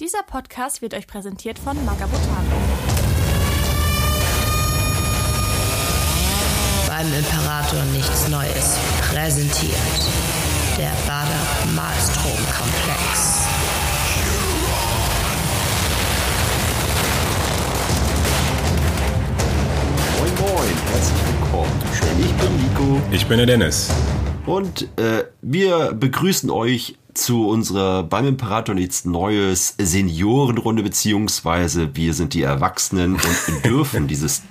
Dieser Podcast wird euch präsentiert von Magabotato. Beim Imperator nichts Neues. Präsentiert der Bader Malstrom Komplex. Moin Moin, herzlich willkommen. Schön, ich bin Nico Ich bin der Dennis. und äh, wir begrüßen euch zu unserer beim Imperator nichts Neues Seniorenrunde beziehungsweise wir sind die Erwachsenen und dürfen dieses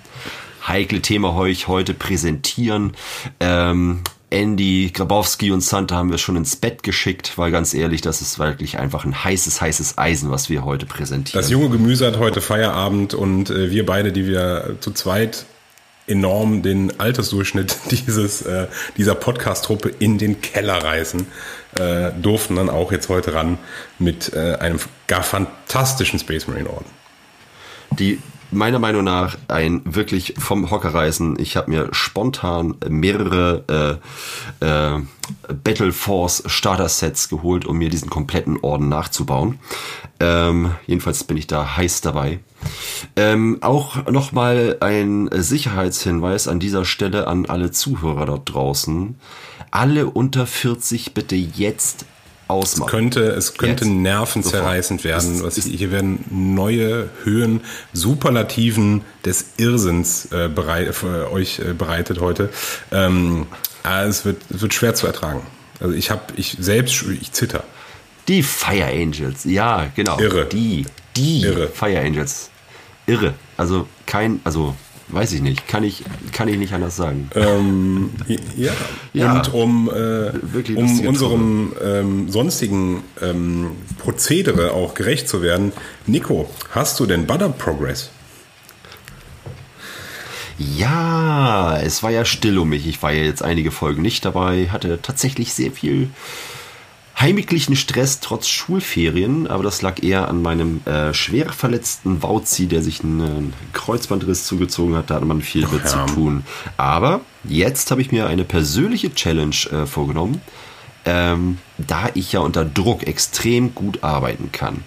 heikle Thema euch heute präsentieren. Ähm, Andy, Grabowski und Santa haben wir schon ins Bett geschickt, weil ganz ehrlich, das ist wirklich einfach ein heißes, heißes Eisen, was wir heute präsentieren. Das junge Gemüse hat heute Feierabend und äh, wir beide, die wir zu zweit enorm den Altersdurchschnitt dieses, äh, dieser Podcast-Truppe in den Keller reißen, äh, durften dann auch jetzt heute ran mit äh, einem gar fantastischen Space Marine Orden. die meiner Meinung nach ein wirklich vom Hocker reißen. Ich habe mir spontan mehrere äh, äh, Battle Force Starter Sets geholt, um mir diesen kompletten Orden nachzubauen. Ähm, jedenfalls bin ich da heiß dabei. Ähm, auch nochmal ein Sicherheitshinweis an dieser Stelle an alle Zuhörer dort draußen. Alle unter 40 bitte jetzt ausmachen. Könnte, es könnte Jetzt. nervenzerreißend Sofort. werden. Es Was, ist- hier werden neue Höhen, Superlativen des Irrsinns äh, bereit, für euch äh, bereitet heute. Ähm, aber es, wird, es wird schwer zu ertragen. Also ich habe, ich selbst, ich zitter. Die Fire Angels, ja, genau. Irre. Die, die Irre. Fire Angels. Irre. Also kein, also weiß ich nicht, kann ich, kann ich nicht anders sagen. Ähm, ja. Ja. Und um, äh, um unserem ähm, sonstigen ähm, Prozedere auch gerecht zu werden, Nico, hast du denn Butter Progress? Ja, es war ja still um mich. Ich war ja jetzt einige Folgen nicht dabei, hatte tatsächlich sehr viel heimlichen Stress trotz Schulferien, aber das lag eher an meinem äh, schwer verletzten Wauzi, der sich einen Kreuzbandriss zugezogen hat. Da hatte man viel mit ja. zu tun. Aber jetzt habe ich mir eine persönliche Challenge äh, vorgenommen, ähm, da ich ja unter Druck extrem gut arbeiten kann.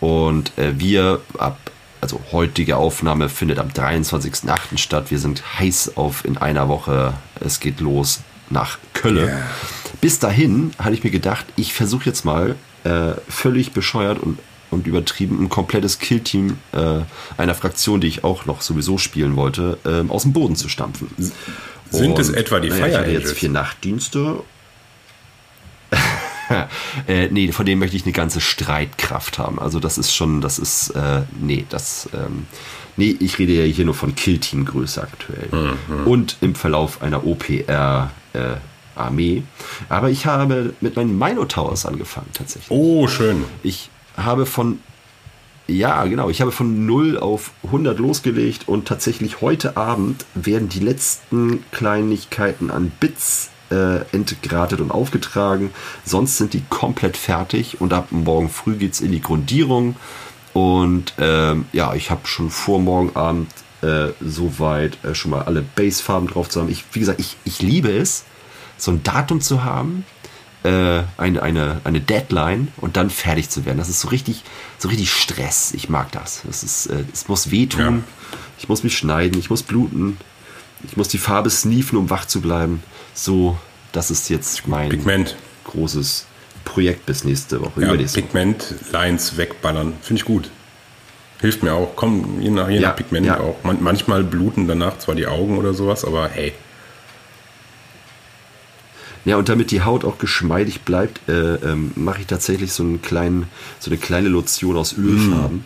Und äh, wir ab, also heutige Aufnahme findet am 23.08. statt. Wir sind heiß auf in einer Woche. Es geht los nach Köln. Yeah. Bis dahin hatte ich mir gedacht, ich versuche jetzt mal äh, völlig bescheuert und, und übertrieben ein komplettes Killteam äh, einer Fraktion, die ich auch noch sowieso spielen wollte, ähm, aus dem Boden zu stampfen. Sind es etwa die naja, Fire Ich hatte jetzt vier Nachtdienste. äh, nee, von denen möchte ich eine ganze Streitkraft haben. Also das ist schon, das ist, äh, nee, das, ähm, nee, ich rede ja hier nur von Killteam-Größe aktuell. Mhm. Und im Verlauf einer OPR äh, Armee. Aber ich habe mit meinen Minotowers angefangen tatsächlich. Oh, schön. Ich habe von ja, genau. Ich habe von 0 auf 100 losgelegt und tatsächlich heute Abend werden die letzten Kleinigkeiten an Bits äh, entgratet und aufgetragen. Sonst sind die komplett fertig und ab morgen früh geht's in die Grundierung. Und ähm, ja, ich habe schon vor morgen Abend äh, soweit äh, schon mal alle Basefarben drauf zu haben. Ich, wie gesagt, ich, ich liebe es, so ein Datum zu haben, äh, eine, eine, eine Deadline und dann fertig zu werden. Das ist so richtig, so richtig Stress. Ich mag das. Es ist, äh, es muss wehtun. Ja. Ich muss mich schneiden. Ich muss bluten. Ich muss die Farbe sneefen, um wach zu bleiben. So, das ist jetzt mein Pigment. großes Projekt bis nächste Woche. Ja, Woche. Pigment-Lines wegballern. Finde ich gut. Hilft mir auch. Komm, je nach, je Ja, nach Pigment ja. auch. Man, manchmal bluten danach zwar die Augen oder sowas, aber hey. Ja, und damit die Haut auch geschmeidig bleibt, äh, ähm, mache ich tatsächlich so, einen kleinen, so eine kleine Lotion aus Ölfarben,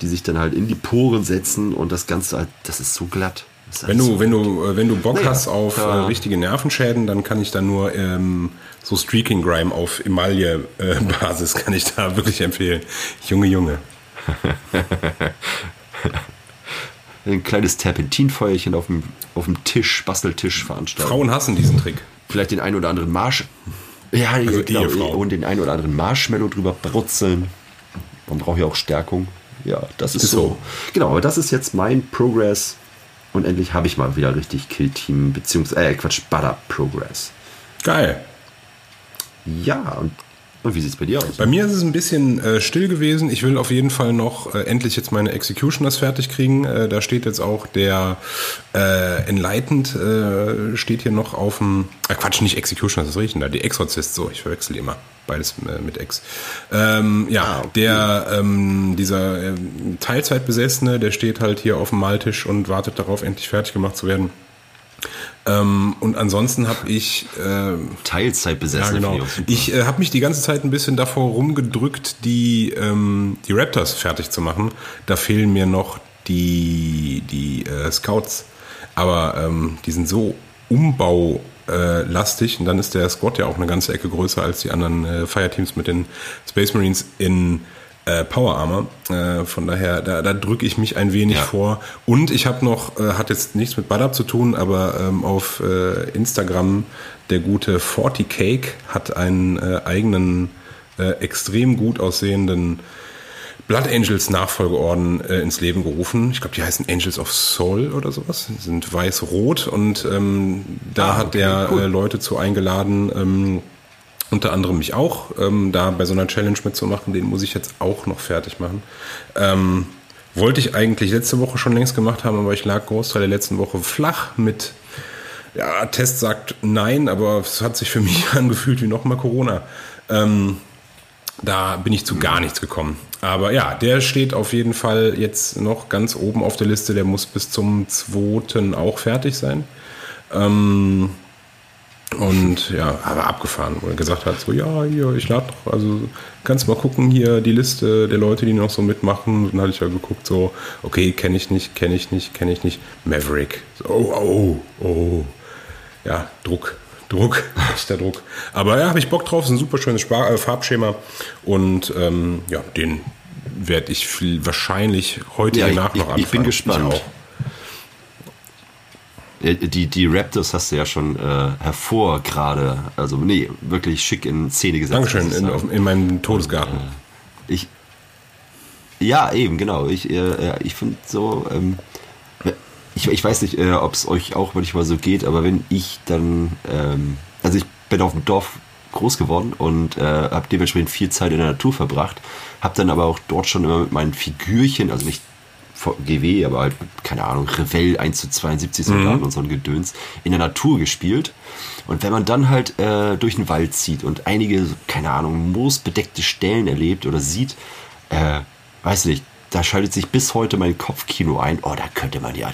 die sich dann halt in die Poren setzen und das Ganze halt, das ist so glatt. Ist Wenn du, so wenn du, äh, wenn du Bock Naja, hast auf äh, richtige Nervenschäden, dann kann ich da nur ähm, so Streaking Grime auf Emaille-Basis kann ich da wirklich empfehlen. Junge, Junge. ein kleines Terpentinfeuerchen auf dem, auf dem Tisch, Basteltisch veranstalten. Frauen hassen diesen Trick. Vielleicht den einen oder anderen Marsch. Ja, Also genau, und den einen oder anderen Marshmallow drüber brutzeln. Man braucht ja auch Stärkung. Ja, das ist, Ist so. so. Genau, aber das ist jetzt mein Progress. Und endlich habe ich mal wieder richtig Killteam, beziehungsweise, äh, Quatsch, Butter Progress. Geil. Ja, und Und wie sieht es bei dir aus? Bei mir ist es ein bisschen äh, still gewesen. Ich will auf jeden Fall noch äh, endlich jetzt meine Executioners fertig kriegen. Äh, da steht jetzt auch der äh, Enlightened, äh, steht hier noch auf dem. Äh, Quatsch, nicht Executioners, das riechen da. Die Exorcist, so, ich verwechsel immer. Beides mit Ex. Ähm, ja, Ah, okay. der, ähm, dieser äh, Teilzeitbesessene, der steht halt hier auf dem Maltisch und wartet darauf, endlich fertig gemacht zu werden. Ähm, und ansonsten habe ich ähm, Teilzeit besessen. ja, genau. ich. Ich äh, habe mich die ganze Zeit ein bisschen davor rumgedrückt, die, ähm, die Raptors fertig zu machen. Da fehlen mir noch die, die äh, Scouts. Aber ähm, die sind so umbaulastig äh, lastig. und dann ist der Squad ja auch eine ganze Ecke größer als die anderen äh, Fireteams mit den Space Marines in äh, Power Armor. Äh, von daher, da, da drücke ich mich ein wenig Ja. vor. Und ich habe noch, äh, hat jetzt nichts mit Badab zu tun, aber ähm, auf äh, Instagram der gute 40 Cake hat einen äh, eigenen, äh, extrem gut aussehenden Blood Angels Nachfolgeorden äh, ins Leben gerufen. Ich glaube, die heißen Angels of Soul oder sowas. Die sind weiß-rot und ähm, da Ah, hat okay, der cool. äh, Leute zu eingeladen, ähm, unter anderem mich auch, ähm, da bei so einer Challenge mitzumachen. Den muss ich jetzt auch noch fertig machen. Ähm, wollte ich eigentlich letzte Woche schon längst gemacht haben, aber ich lag Großteil der letzten Woche flach mit ja, Test sagt nein, aber es hat sich für mich angefühlt wie nochmal Corona. Ähm, da bin ich zu gar nichts gekommen. Aber ja, der steht auf jeden Fall jetzt noch ganz oben auf der Liste. Der muss bis zum 2. auch fertig sein. Ähm, und ja, aber abgefahren, wo er gesagt hat, so ja, hier, ich lade noch, also kannst mal gucken hier die Liste der Leute, die noch so mitmachen. Dann hatte ich ja geguckt, so, okay, kenne ich nicht, kenne ich nicht, kenne ich nicht. Maverick. So, oh, oh, oh. Ja, Druck. Druck, echter Druck. Aber ja, habe ich Bock drauf, ist ein super schönes Spar äh, Farbschema. Und ähm, ja, den werde ich viel, wahrscheinlich heute Ja, ich- danach noch ich- ich bin anfangen. gespannt. auch. Äh, Die, die Raptors hast du ja schon äh, hervor gerade, also nee, wirklich schick in Szene gesetzt. Dankeschön, in, auf, in meinem Todesgarten. Ich, ja, eben, genau. Ich, äh, ich finde so, ähm, ich, ich weiß nicht, äh, ob es euch auch manchmal so geht, aber wenn ich dann, ähm, also ich bin auf dem Dorf groß geworden und äh, habe dementsprechend viel Zeit in der Natur verbracht, habe dann aber auch dort schon immer mit meinen Figürchen, also nicht GW, aber halt, keine Ahnung, Revell 1 zu 72 Soldaten und so ein Gedöns, in der Natur gespielt. Und wenn man dann halt äh, durch den Wald zieht und einige, keine Ahnung, moosbedeckte Stellen erlebt oder sieht, äh, weiß nicht, da schaltet sich bis heute mein Kopfkino ein, oh, da könnte man ja.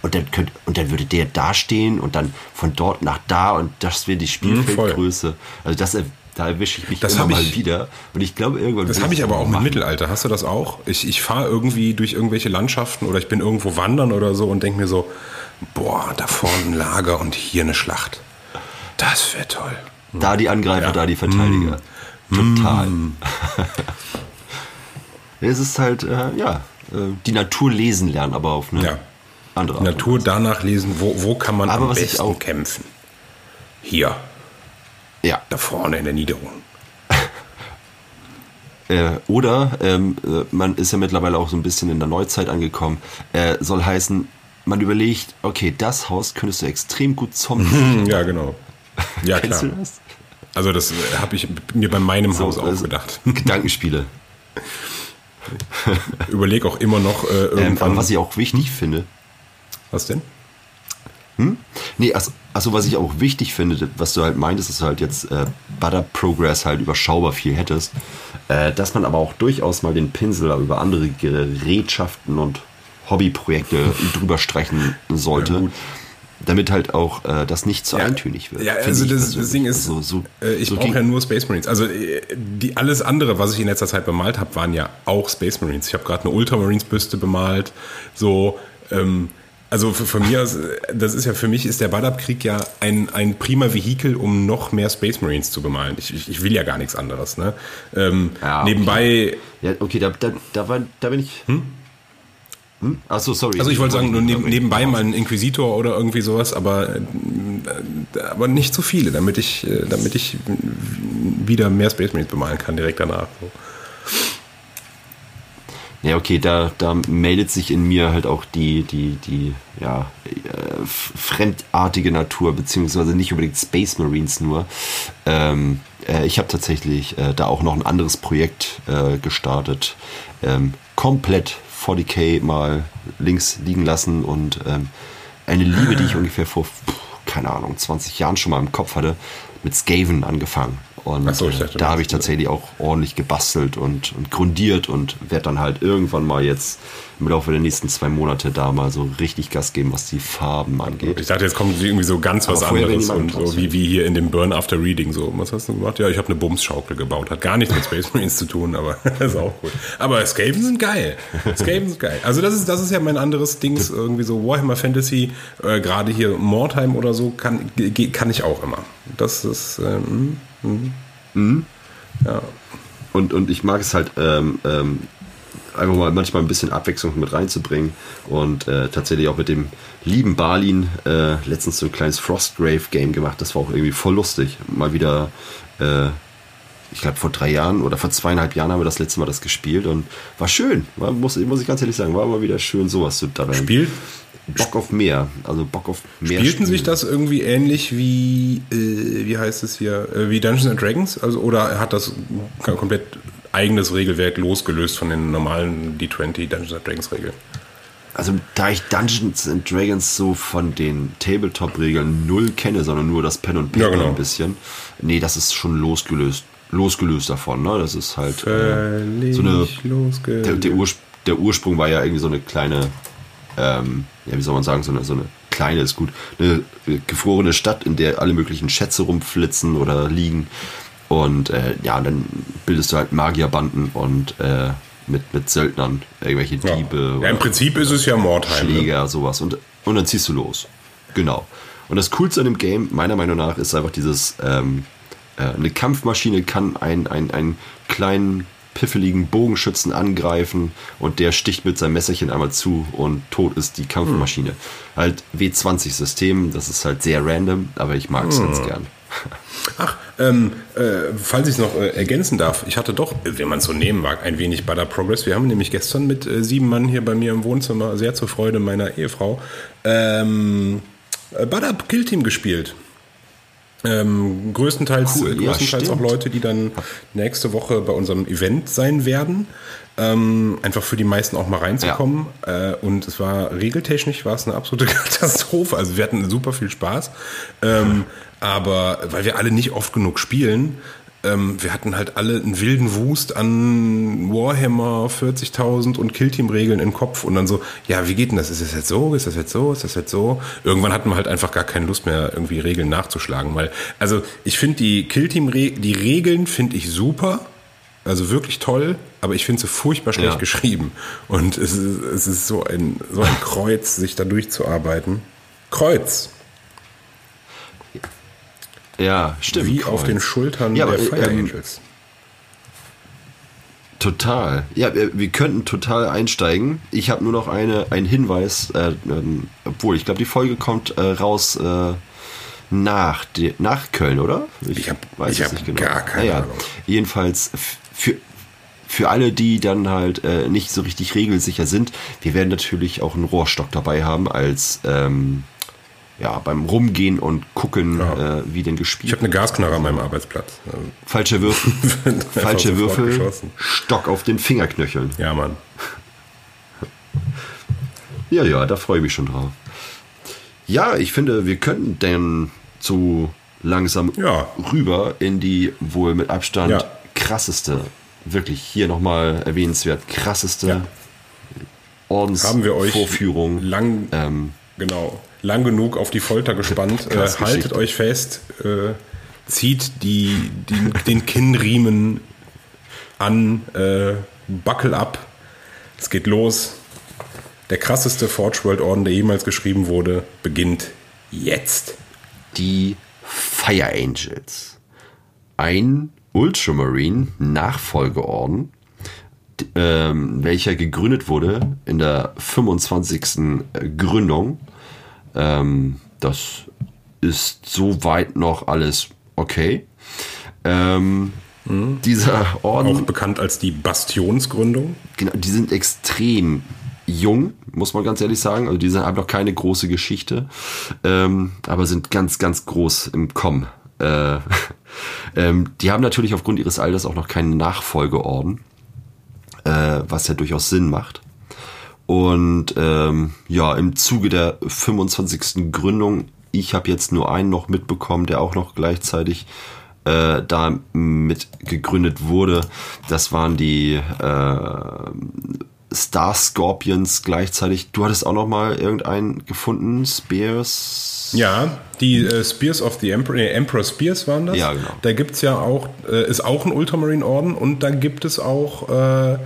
Und dann, könnt, und dann würde der da stehen und dann von dort nach da und das wäre die Spielfeldgröße. also das, da erwische ich mich Das immer ich- wieder. Und ich glaube, irgendwann. Das habe ich aber auch mit machen. Mittelalter. Hast du das auch? Ich, ich fahre irgendwie durch irgendwelche Landschaften oder ich bin irgendwo wandern oder so und denke mir so, boah, da vorne ein Lager und hier eine Schlacht. Das wäre toll. Da die Angreifer, Ja. da die Verteidiger. Total. es ist halt, äh, ja, äh, die Natur lesen lernen, aber auf eine Ja. andere Art. Natur danach lesen, wo, wo kann man Aber am besten auch- kämpfen? Hier, Ja. da vorne in der Niederung. Äh, oder ähm, äh, man ist ja mittlerweile auch so ein bisschen in der Neuzeit angekommen. Äh, soll heißen, man überlegt, okay, das Haus könntest du extrem gut Zombies. Hm, Ja, genau. Ja, klar. du das? Also das habe ich mir bei meinem So, Haus auch also, gedacht. Gedankenspiele. Überleg auch immer noch äh, Ähm, irgendwann. aber was ich auch wichtig finde, was denn? Nee, also, also was ich auch wichtig finde, was du halt meintest, dass du halt jetzt äh, Butter Progress halt überschaubar viel hättest, äh, dass man aber auch durchaus mal den Pinsel über andere Gerätschaften und Hobbyprojekte drüber streichen sollte, Ja, damit halt auch äh, das nicht zu Ja. eintönig wird. Ja, also das, Ding ist, Also so, äh, ich so brauche ja nur Space Marines. Also äh, die, alles andere, was ich in letzter Zeit bemalt habe, waren ja auch Space Marines. Ich habe gerade eine Ultramarines Büste bemalt. So, ähm, also für, für mir, ist, das ist ja für mich ist der Badab-Krieg ja ein, ein prima Vehikel, um noch mehr Space Marines zu bemalen. Ich, ich, ich will ja gar nichts anderes. Ne? Ähm, Ja, okay. nebenbei Ja, okay, da, da, da, war, da bin ich. Hm? Hm? Achso, sorry. Also ich wollte sagen, nur neben, nebenbei mal einen Inquisitor oder irgendwie sowas, aber, äh, aber nicht so viele, damit ich, äh, damit ich wieder mehr Space Marines bemalen kann direkt danach. So. Ja, okay, da, da meldet sich in mir halt auch die, die, die, ja, äh, fremdartige Natur, beziehungsweise nicht unbedingt Space Marines nur. Ähm, äh, ich habe tatsächlich äh, da auch noch ein anderes Projekt äh, gestartet. Ähm, komplett 40k mal links liegen lassen und ähm, eine Liebe, die ich ungefähr vor, keine Ahnung, 20 Jahren schon mal im Kopf hatte, mit Skaven angefangen. Und so, äh, da habe ich tatsächlich auch ordentlich gebastelt und, und grundiert und werde dann halt irgendwann mal jetzt im Laufe der nächsten zwei Monate da mal so richtig Gas geben, was die Farben angeht. Ich dachte, jetzt kommt irgendwie so ganz was anderes und so wie, wie hier in dem Burn After Reading so. Was hast du gemacht? Ja, ich habe eine Bumsschaukel gebaut. Hat gar nichts mit Space Marines zu tun, aber ist auch gut. Aber Skaven sind geil. Skaven sind geil. Also das ist, das ist ja mein anderes Dings, irgendwie so Warhammer Fantasy, äh, gerade hier Mordheim oder so, kann, kann ich auch immer. Das ist, ähm, mm, ja. Und, und ich mag es halt ähm, ähm, einfach mal manchmal ein bisschen Abwechslung mit reinzubringen. Und äh, tatsächlich auch mit dem lieben Balin äh, letztens so ein kleines Frostgrave-Game gemacht. Das war auch irgendwie voll lustig. Mal wieder, äh, ich glaube vor drei Jahren oder vor zweieinhalb Jahren haben wir das letzte Mal das gespielt und war schön. War, muss, muss ich ganz ehrlich sagen, war mal wieder schön, sowas zu da rein. Spielt, Bock auf mehr. Also Bock auf mehr. Spielten sich Spielen. das irgendwie ähnlich wie, äh, wie heißt es hier, äh, wie Dungeons and Dragons? Also, oder hat das komplett eigenes Regelwerk losgelöst von den normalen D20 Dungeons and Dragons Regeln? Also da ich Dungeons and Dragons so von den Tabletop-Regeln null kenne, sondern nur das Pen und Paper Ja, genau. ein bisschen. Nee, das ist schon losgelöst, losgelöst davon. Ne? Das ist halt äh, so eine. Der, der, Urspr der Ursprung war ja irgendwie so eine kleine, ähm, ja wie soll man sagen, so eine, so eine kleine ist gut, eine gefrorene Stadt, in der alle möglichen Schätze rumflitzen oder liegen. Und äh, ja, dann bildest du halt Magierbanden und äh, mit, mit Söldnern, irgendwelche ja. Diebe. ja, oder- Im Prinzip ist es ja Mordheim. Ne? Schläger, sowas. Und, und dann ziehst du los. Genau. Und das Coolste an dem Game, meiner Meinung nach, ist einfach dieses, ähm, äh, eine Kampfmaschine kann einen, einen, einen kleinen, piffeligen Bogenschützen angreifen und der sticht mit seinem Messerchen einmal zu und tot ist die Kampfmaschine. Halt W20-System, das ist halt sehr random, aber ich mag es ganz gern. Ach, ähm, äh, falls ich es noch äh, ergänzen darf, ich hatte doch, äh, wenn man es so nehmen mag, ein wenig Butter Progress. Wir haben nämlich gestern mit äh, sieben Mann hier bei mir im Wohnzimmer, sehr zur Freude meiner Ehefrau, ähm, äh, Butter Kill Team gespielt. Ähm, größtenteils Cool, äh, ja, größtenteils auch. Leute, die dann nächste Woche bei unserem Event sein werden. Ähm, einfach für die meisten auch mal reinzukommen. Äh, und es war regeltechnisch war es eine absolute Katastrophe. Also wir hatten super viel Spaß. Ähm, aber weil wir alle nicht oft genug spielen, ähm, wir hatten halt alle einen wilden Wust an Warhammer 40.000 und Killteam-Regeln im Kopf und dann so, ja, wie geht denn das? Ist das jetzt so? Ist das jetzt so? Ist das jetzt so? Irgendwann hatten wir halt einfach gar keine Lust mehr, irgendwie Regeln nachzuschlagen, weil, also ich finde die Killteam, die Regeln finde ich super, also wirklich toll, aber ich finde sie furchtbar schlecht Ja. geschrieben und es ist, es ist so ein, so ein Kreuz, sich da durchzuarbeiten. Kreuz, Ja, stimmt. wie auf Kreuz. den Schultern Ja, der Fire ähm, Angels. Total. Ja, wir, könnten total einsteigen. Ich habe nur noch eine, einen Hinweis, äh, ähm, obwohl ich glaube, die Folge kommt äh, raus äh, nach, de, nach Köln, oder? Ich ich es hab gar keine Naja, Ahnung. Jedenfalls für, für alle, die dann halt äh, nicht so richtig regelsicher sind, wir werden natürlich auch einen Rohrstock dabei haben als ähm, ja, beim Rumgehen und gucken, Ja. äh, wie denn gespielt Ich habe eine Gasknarre an meinem Arbeitsplatz. Falsche Würfel, falsche Würfel. Stock auf den Fingerknöcheln. Ja, Mann. Ja, ja, da freue ich mich schon drauf. Ja, ich finde, wir könnten denn so langsam Ja. rüber in die wohl mit Abstand Ja. krasseste, wirklich hier nochmal erwähnenswert, krasseste Ja. Haben wir euch Ordensvorführung. lang, Ähm, genau, lang genug auf die Folter gespannt. äh, haltet euch fest, äh, zieht die, die, den Kinnriemen an, äh, buckle ab. Es geht los. Der krasseste Forge World Orden, der jemals geschrieben wurde, beginnt jetzt. die Fire Angels. Ein Ultramarine Nachfolgeorden, ähm, welcher gegründet wurde in der 25. Gründung. Ähm, das ist soweit noch alles okay. Ähm, Dieser Orden. Auch bekannt als die Bastionsgründung. Genau, die sind extrem jung, muss man ganz ehrlich sagen. Also die haben noch keine große Geschichte, ähm, aber sind ganz, ganz groß im Kommen. Äh, ähm, die haben natürlich aufgrund ihres Alters auch noch keinen Nachfolgeorden, äh, was ja durchaus Sinn macht. Und ähm, ja, im Zuge der 25. Gründung, ich habe jetzt nur einen noch mitbekommen, der auch noch gleichzeitig äh, da mit gegründet wurde. Das waren die äh, Star Scorpions gleichzeitig. Du hattest auch noch mal irgendeinen gefunden, Spears. Ja, die äh, Spears of the Emperor, nee, Emperor Spears waren das. Ja, genau. Da gibt's ja auch, äh, ist auch ein Ultramarine-Orden und da gibt es auch äh,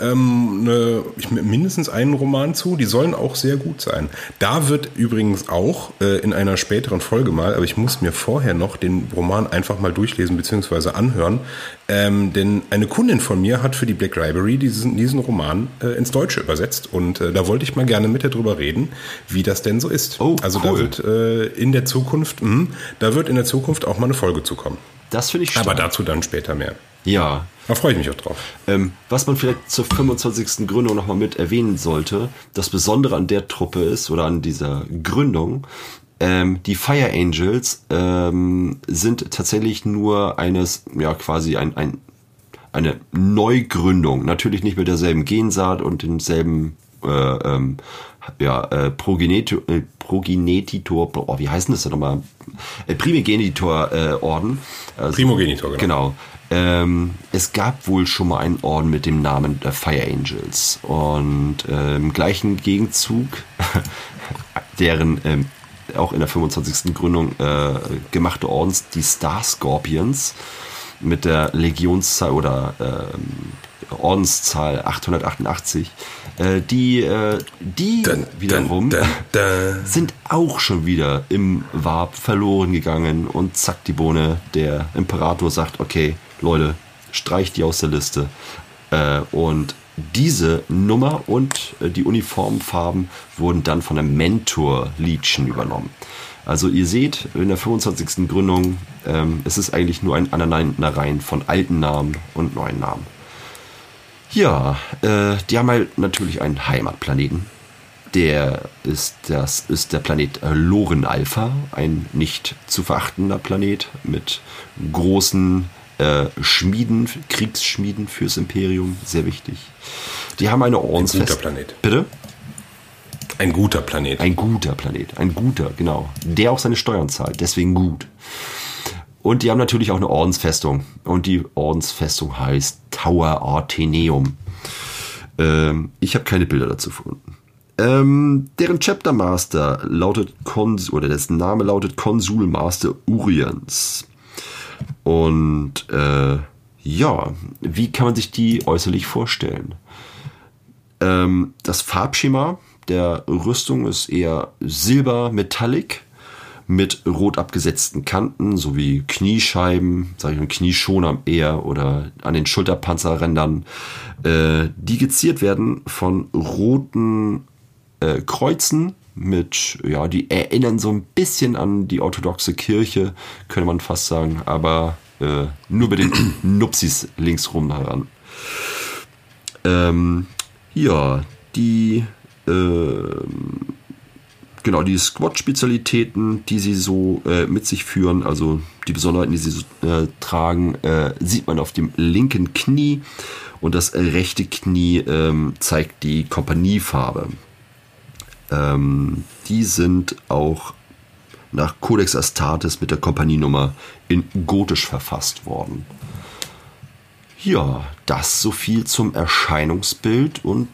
ähm, eine, ich, mindestens einen Roman zu. Die sollen auch sehr gut sein. Da wird übrigens auch äh, in einer späteren Folge mal, aber ich muss mir vorher noch den Roman einfach mal durchlesen bzw. anhören, ähm, denn eine Kundin von mir hat für die Black Library diesen, diesen Roman äh, ins Deutsche übersetzt und äh, da wollte ich mal gerne mit ihr drüber reden, wie das denn so ist. Oh, also cool. da wird äh, in der Zukunft, mh, da wird in der Zukunft auch mal eine Folge zukommen. Das finde ich stark. Aber dazu dann später mehr. Ja. Da freue ich mich auch drauf. Ähm, was man vielleicht zur 25. Gründung nochmal mit erwähnen sollte, das Besondere an der Truppe ist oder an dieser Gründung, ähm, die Fire Angels ähm, sind tatsächlich nur eines, ja quasi ein, ein, eine Neugründung. Natürlich nicht mit derselben Gensaat und demselben äh, ähm, ja, äh, Progenitor, äh, Progenetitor, oh, wie heißt denn das denn nochmal? Äh, Primogenitor-Orden. Also, Primogenitor, genau. Genau. Ähm, es gab wohl schon mal einen Orden mit dem Namen der Fire Angels. Und äh, im gleichen Gegenzug, deren ähm, auch in der 25. Gründung äh, gemachte Ordens, die Star Scorpions, mit der Legionszahl oder ähm, Ordenszahl 888, äh, die, äh, die Dun, wiederum dun, dun. sind auch schon wieder im Warp verloren gegangen und zack, die Bohne, der Imperator sagt, okay, Leute, streicht die aus der Liste. Äh, und diese Nummer und äh, die Uniformfarben wurden dann von der Mentor Legion übernommen. Also ihr seht, in der 25. Gründung, ähm, es ist eigentlich nur ein Aneinanderreihen von alten Namen und neuen Namen. Ja, äh, die haben halt natürlich einen Heimatplaneten. Der ist, das ist der Planet Loren Alpha, ein nicht zu verachtender Planet mit großen äh, Schmieden, Kriegsschmieden fürs Imperium, sehr wichtig. Die haben eine Ordensfest. guter Planet. Bitte? Ein guter Planet. Ein guter Planet, ein guter, genau. Der auch seine Steuern zahlt, deswegen gut. Und die haben natürlich auch eine Ordensfestung. Und die Ordensfestung heißt Tower Arteneum. Ähm, ich habe keine Bilder dazu gefunden. Ähm, deren Chapter Master lautet Kons oder dessen Name lautet Konsul Master Urians. Und äh, ja, wie kann man sich die äußerlich vorstellen? Ähm, das Farbschema der Rüstung ist eher silber metallic mit rot abgesetzten Kanten sowie Kniescheiben, sage ich mal Knieschoner eher oder an den Schulterpanzerrändern, äh, die geziert werden von roten äh, Kreuzen mit, ja, die erinnern so ein bisschen an die orthodoxe Kirche, könnte man fast sagen, aber äh, nur mit den Nupsis linksrum heran. Ähm, ja, die ähm, genau die Squad-Spezialitäten, die sie so äh, mit sich führen, also die Besonderheiten, die sie so, äh, tragen, äh, sieht man auf dem linken Knie und das rechte Knie ähm, zeigt die Kompaniefarbe. Ähm, die sind auch nach Codex Astartes mit der Kompanienummer in Gotisch verfasst worden. Ja, das so viel zum Erscheinungsbild und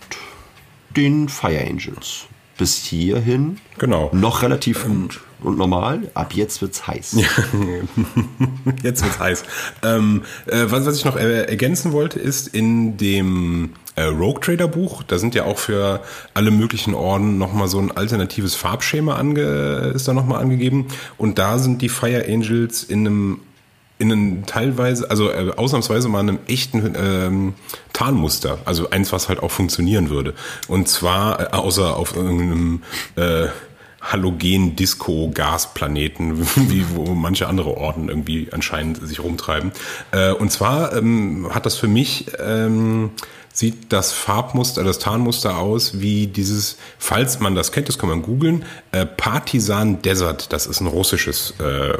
den Fire Angels. Bis hierhin Genau. noch relativ gut und normal. Ab jetzt wird's heiß. Jetzt wird's heiß. Ähm, äh, was, was ich noch äh, ergänzen wollte, ist in dem äh, Rogue Trader Buch, da sind ja auch für alle möglichen Orden nochmal so ein alternatives Farbschema ange, ist da nochmal angegeben. Und da sind die Fire Angels in einem in einem teilweise, also äh, ausnahmsweise mal einem echten ähm, Tarnmuster, also eins, was halt auch funktionieren würde. Und zwar, äh, außer auf irgendeinem äh, Halogen-Disco-Gasplaneten, wie wo manche andere Orden irgendwie anscheinend sich rumtreiben. Äh, und zwar ähm, hat das für mich ähm, sieht das Farbmuster, das Tarnmuster aus wie dieses, falls man das kennt, das kann man googeln, äh, Partisan Desert. Das ist ein russisches äh,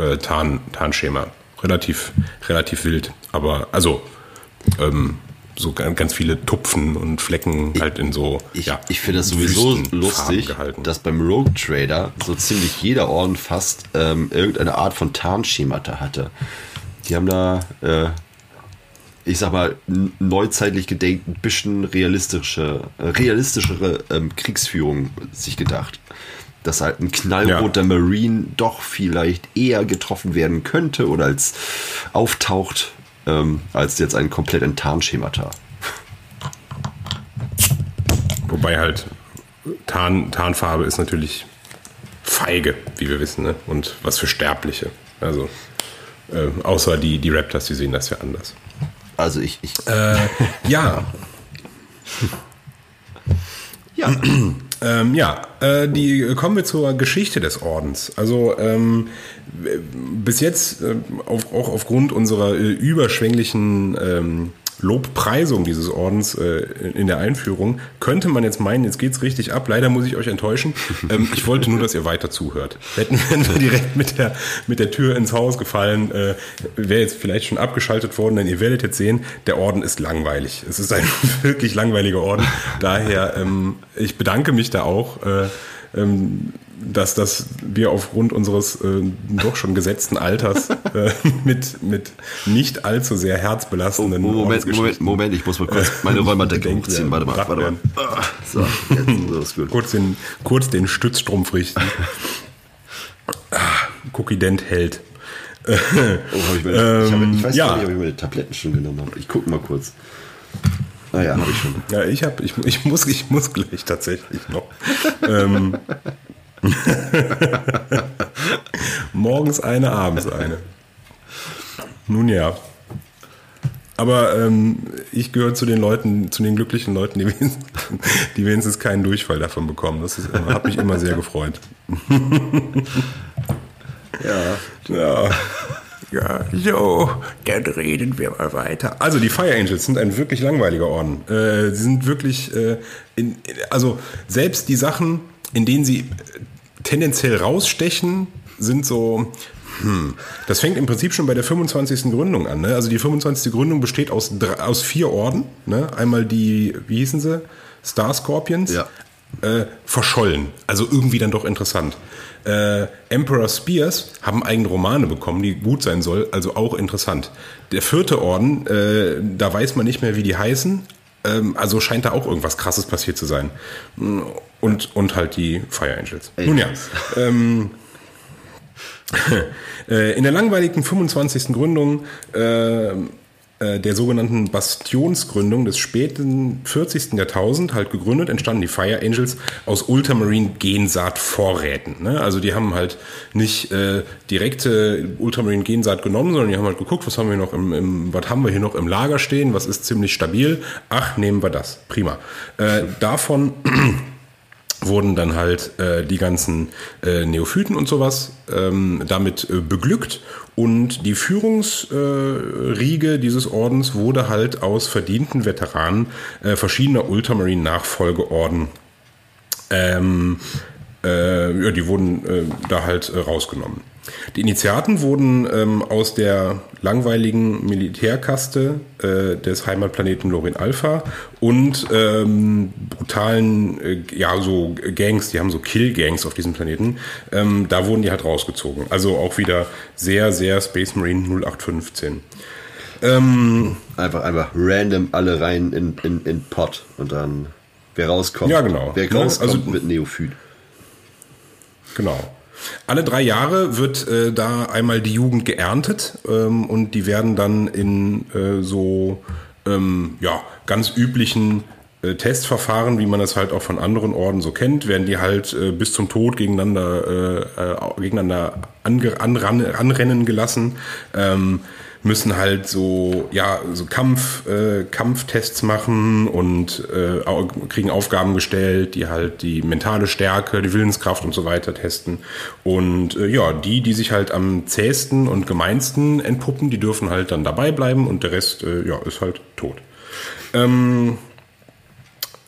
äh, Tarn, Tarnschema. Relativ, relativ wild. Aber, also, ähm, so ganz viele Tupfen und Flecken halt in so. Ich, ja, ich finde das sowieso lustig, dass beim Rogue Trader so ziemlich jeder Orden fast ähm, irgendeine Art von Tarnschemata hatte. Die haben da, äh, ich sag mal, neuzeitlich gedenkt ein bisschen realistische, äh, realistischere ähm, Kriegsführung sich gedacht. Dass halt ein knallroter Marine doch vielleicht eher getroffen werden könnte oder als auftaucht, ähm, als jetzt ein komplett ein Tarnschemata. Wobei halt Tarn, Tarnfarbe ist natürlich feige, wie wir wissen, ne? und was für Sterbliche. Also, äh, außer die, die Raptors, die sehen das ja anders. Also ich, ich Äh, ja, ja. Ähm, ja, äh, die kommen wir zur Geschichte des Ordens. Also ähm, bis jetzt, äh, auf, auch aufgrund unserer äh, überschwänglichen ähm, Lobpreisung dieses Ordens äh, in der Einführung, könnte man jetzt meinen, jetzt geht's richtig ab. Leider muss ich euch enttäuschen. Ähm, ich wollte nur, dass ihr weiter zuhört. Hätten wir direkt mit der, mit der Tür ins Haus gefallen, äh, wäre jetzt vielleicht schon abgeschaltet worden, denn ihr werdet jetzt sehen, der Orden ist langweilig. Es ist ein wirklich langweiliger Orden. Daher, ähm, ich bedanke mich da auch. Äh, ähm, dass, dass wir aufgrund unseres äh, doch schon gesetzten Alters äh, mit, mit nicht allzu sehr herzbelastenden Oh, Moment, Moment, Moment, ich muss mal kurz meine Räumerdecke hochziehen. Warte mal, warte mal. Ah, So, jetzt ist kurz den, kurz den Stützstrumpf richten. Ah, Cookie Dent hält. Oh, hab ich, meine, ich, hab, ich weiß ja. gar nicht, ob ich meine Tabletten schon genommen habe. Ich gucke mal kurz. Ah ja, habe ich schon. Ja, ich hab, ich, ich muss, ich muss gleich tatsächlich noch. ähm, morgens eine, abends eine. Nun ja. Aber ähm, ich gehöre zu den Leuten, zu den glücklichen Leuten, die wenigstens, die wenigstens keinen Durchfall davon bekommen. Das ist, hat mich immer sehr gefreut. Ja. Ja. Ja, so, dann reden wir mal weiter. Also die Fire Angels sind ein wirklich langweiliger Orden. Äh, sie sind wirklich, äh, in, in, also selbst die Sachen, in denen sie äh, tendenziell rausstechen, sind so, hm, das fängt im Prinzip schon bei der 25. Gründung an. Ne? Also die 25. Gründung besteht aus, drei, aus vier Orden. Ne? Einmal die, wie hießen sie? Star Scorpions. Ja. Äh, verschollen. Also irgendwie dann doch interessant. Äh, Emperor Spears haben eigene Romane bekommen, die gut sein soll, also auch interessant. Der vierte Orden, äh, da weiß man nicht mehr, wie die heißen. Ähm, also scheint da auch irgendwas Krasses passiert zu sein. Und, und halt die Fire Angels. Nun ja. Ähm, äh, in der langweiligen 25. Gründung äh, der sogenannten Bastionsgründung des späten 40. Jahrtausend halt gegründet, entstanden die Fire Angels aus Ultramarine Gensaat-Vorräten. Ne? Also die haben halt nicht äh, direkte Ultramarine Gensaat genommen, sondern die haben halt geguckt, was haben wir noch im, im was haben wir hier noch im Lager stehen, was ist ziemlich stabil. Ach, nehmen wir das. Prima. Äh, davon wurden dann halt äh, die ganzen äh, Neophyten und sowas ähm, damit äh, beglückt und die Führungsriege dieses Ordens wurde halt aus verdienten Veteranen äh, verschiedener Ultramarine-Nachfolgeorden ähm, äh, ja, die wurden äh, da halt äh, rausgenommen. Die Initiaten wurden ähm, aus der langweiligen Militärkaste äh, des Heimatplaneten Lorin Alpha und ähm, brutalen, äh, ja, so Gangs, die haben so Kill-Gangs auf diesem Planeten, ähm, da wurden die halt rausgezogen. Also auch wieder sehr, sehr Space Marine 0815. Ähm, Einfach, einfach random alle rein in, in, in Pot und dann wer rauskommt. Ja, genau. Wer Ne, rauskommt also- mit Neophyt. Genau. Alle drei Jahre wird äh, da einmal die Jugend geerntet ähm, und die werden dann in äh, so ähm, ja, ganz üblichen äh, Testverfahren, wie man das halt auch von anderen Orden so kennt, werden die halt äh, bis zum Tod gegeneinander, äh, äh, gegeneinander anrennen gelassen. Ähm, müssen halt so, ja, so Kampf, äh, Kampftests machen und äh, kriegen Aufgaben gestellt, die halt die mentale Stärke, die Willenskraft und so weiter testen. Und äh, ja, die, die sich halt am zähesten und gemeinsten entpuppen, die dürfen halt dann dabei bleiben und der Rest, äh, ja, ist halt tot. Ähm,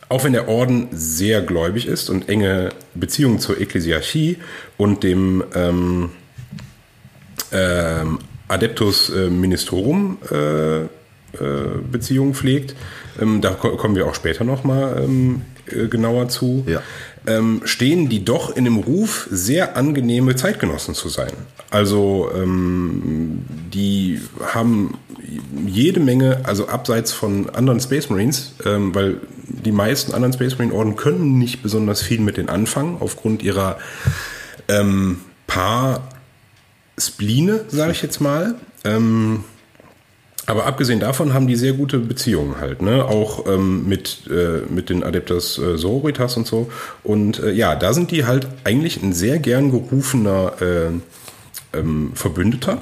auch wenn der Orden sehr gläubig ist und enge Beziehungen zur Ekklesiarchie und dem ähm, ähm, Adeptus äh, Ministorum äh, äh, Beziehungen pflegt, ähm, da ko kommen wir auch später nochmal ähm, äh, genauer zu, Ja. ähm, stehen die doch in dem Ruf, sehr angenehme Zeitgenossen zu sein. Also ähm, die haben jede Menge, also abseits von anderen Space Marines, ähm, weil die meisten anderen Space Marine Orden können nicht besonders viel mit den anfangen, aufgrund ihrer ähm, paar Spline, sage ich jetzt mal. Ähm, aber abgesehen davon haben die sehr gute Beziehungen halt, ne? Auch ähm, mit, äh, mit den Adeptas äh, Sororitas und so. Und äh, ja, da sind die halt eigentlich ein sehr gern gerufener äh, ähm, Verbündeter,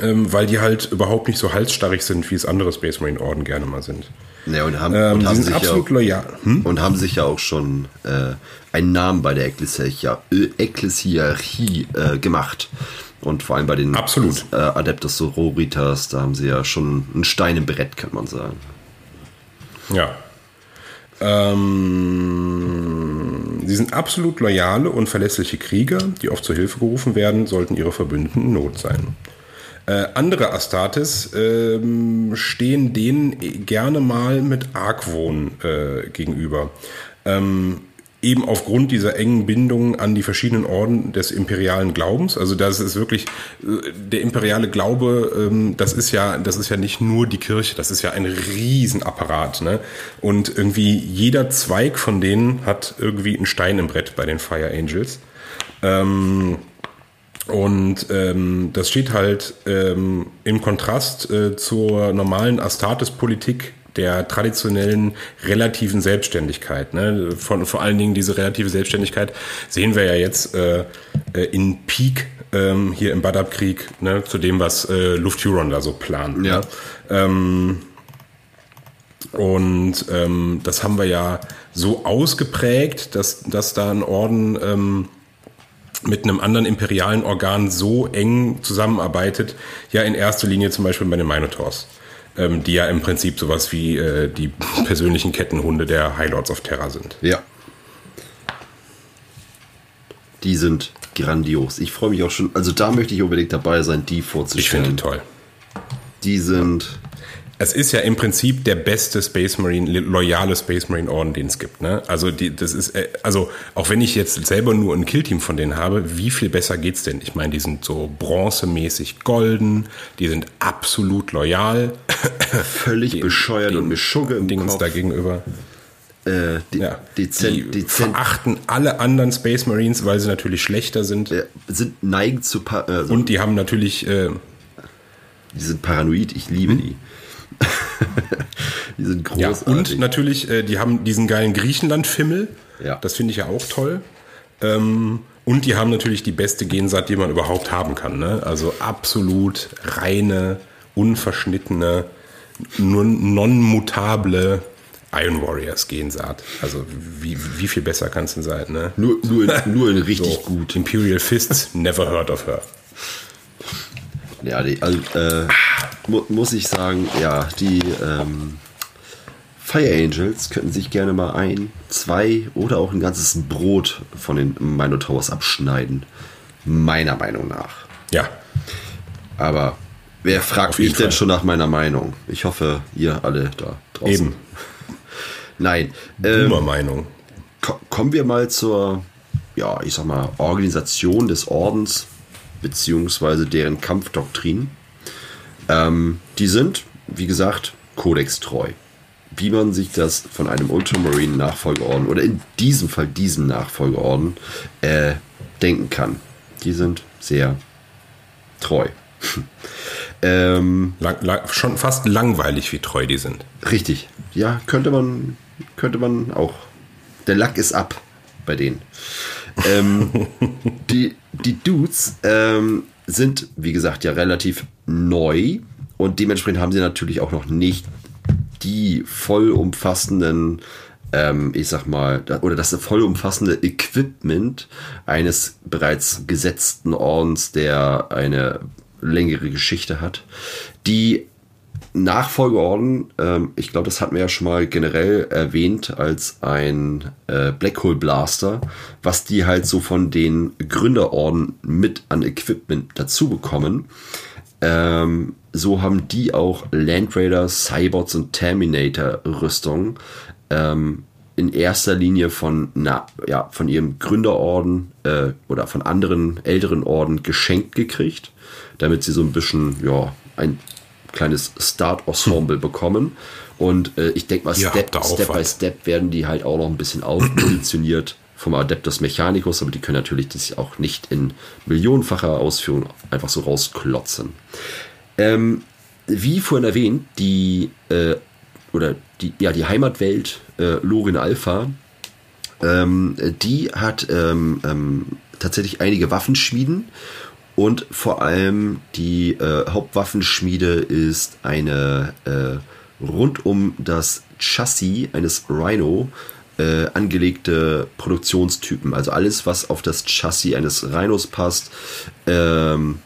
ähm, weil die halt überhaupt nicht so halsstarrig sind, wie es andere Space Marine Orden gerne mal sind. Ja, und haben, Ähm, und haben sind sich ja absolut auch, loyal. Hm? und haben sich ja auch schon äh, einen Namen bei der Ekklesiarchie, äh, Ekklesiarchie äh, gemacht. Und vor allem bei den Absolut. äh, Adeptus Sororitas, da haben sie ja schon einen Stein im Brett, kann man sagen. Ja. Ähm, sie sind absolut loyale und verlässliche Krieger, die oft zur Hilfe gerufen werden, sollten ihre Verbündeten in Not sein. Äh, andere Astartes ähm, stehen denen gerne mal mit Argwohn äh, gegenüber. Ähm, eben aufgrund dieser engen Bindung an die verschiedenen Orden des imperialen Glaubens. Also das ist wirklich äh, der imperiale Glaube. Ähm, das ist ja, das ist ja nicht nur die Kirche. Das ist ja ein Riesenapparat. Ne? Und irgendwie jeder Zweig von denen hat irgendwie einen Stein im Brett bei den Fire Angels. Ähm, und ähm, das steht halt ähm, im Kontrast äh, zur normalen Astartes-Politik der traditionellen relativen Selbstständigkeit. Ne? Von, vor allen Dingen diese relative Selbstständigkeit sehen wir ja jetzt äh, äh, in Peak ähm, hier im Badab-Krieg ne? zu dem, was äh, Lufthuron da so plant. Ja. Ne? Ähm, und ähm, das haben wir ja so ausgeprägt, dass, dass da ein Orden ähm, mit einem anderen imperialen Organ so eng zusammenarbeitet, ja in erster Linie zum Beispiel bei den Minotaurs, ähm, die ja im Prinzip sowas wie äh, die persönlichen Kettenhunde der High Lords of Terror sind. Ja. Die sind grandios. Ich freue mich auch schon. Also da möchte ich unbedingt dabei sein, die Ich vorzustellen. finde die toll. Die sind. Es ist ja im Prinzip der beste Space Marine, loyale Space Marine Orden, den es gibt. Ne? Also die, das ist, äh, also auch wenn ich jetzt selber nur ein Killteam von denen habe, wie viel besser geht's denn? Ich meine, die sind so bronzemäßig golden, die sind absolut loyal. Völlig Den- bescheuert den und mit Schugge im Dingens Kopf. dagegenüber. Äh, die, Ja, dezent, die dezent, verachten alle anderen Space Marines, weil sie natürlich schlechter sind. äh, sind neigen zu. Pa äh, Und die haben natürlich, äh, die sind paranoid. Ich liebe die. die sind ja, großartig. und natürlich, äh, die haben diesen geilen Griechenland-Fimmel. Ja. Das finde ich ja auch toll. Ähm, und die haben natürlich die beste Gensaat, die man überhaupt haben kann. Ne? Also absolut reine, unverschnittene, non-mutable Iron Warriors Gensaat. Also wie, wie viel besser kann es denn sein? Ne? nur, nur, in, nur in richtig So, gut. Imperial Fists, never heard of her. Ja, die, also, äh, mu muss ich sagen, ja, die ähm, Fire Angels könnten sich gerne mal ein, zwei oder auch ein ganzes Brot von den Minotowers abschneiden. Meiner Meinung nach. Ja, Aber wer fragt mich denn schon nach meiner Meinung? Ich hoffe, ihr alle da draußen. eben. Nein. Ähm, Boomer-Meinung. ko kommen wir mal zur, ja, ich sag mal, Organisation des Ordens beziehungsweise deren Kampfdoktrin. Ähm, die sind, wie gesagt, kodextreu. Wie man sich das von einem Ultramarine Nachfolgeorden oder in diesem Fall diesem Nachfolgeorden äh, denken kann. Die sind sehr treu. ähm, Lang, lang, schon fast langweilig, wie treu die sind. Richtig. Ja, könnte man, könnte man auch. Der Lack ist ab bei denen. ähm, die, die Dudes ähm, sind, wie gesagt, ja relativ neu und dementsprechend haben sie natürlich auch noch nicht die vollumfassenden, ähm, ich sag mal, oder das vollumfassende Equipment eines bereits gesetzten Ordens, der eine längere Geschichte hat. Die Nachfolgeorden, ähm, ich glaube, das hatten wir ja schon mal generell erwähnt als ein äh, Black Hole Blaster, was die halt so von den Gründerorden mit an Equipment dazu bekommen. Ähm, so haben die auch Land Raider, Cybots und Terminator Rüstung ähm, in erster Linie von, na, ja, von ihrem Gründerorden äh, oder von anderen älteren Orden geschenkt gekriegt, damit sie so ein bisschen, ja, ein kleines Start-Ensemble bekommen. Und äh, ich denke mal, Step, Step by Step werden die halt auch noch ein bisschen aufpositioniert vom Adeptus Mechanicus, aber die können natürlich das auch nicht in millionenfacher Ausführung einfach so rausklotzen. Ähm, wie vorhin erwähnt, die äh, oder die, ja, die Heimatwelt äh, Lorin Alpha, ähm, die hat ähm, ähm, tatsächlich einige Waffenschmieden und vor allem die äh, Hauptwaffenschmiede ist eine äh, rund um das Chassis eines Rhino äh, angelegte Produktionstypen. Also alles, was auf das Chassis eines Rhinos passt. Ähm,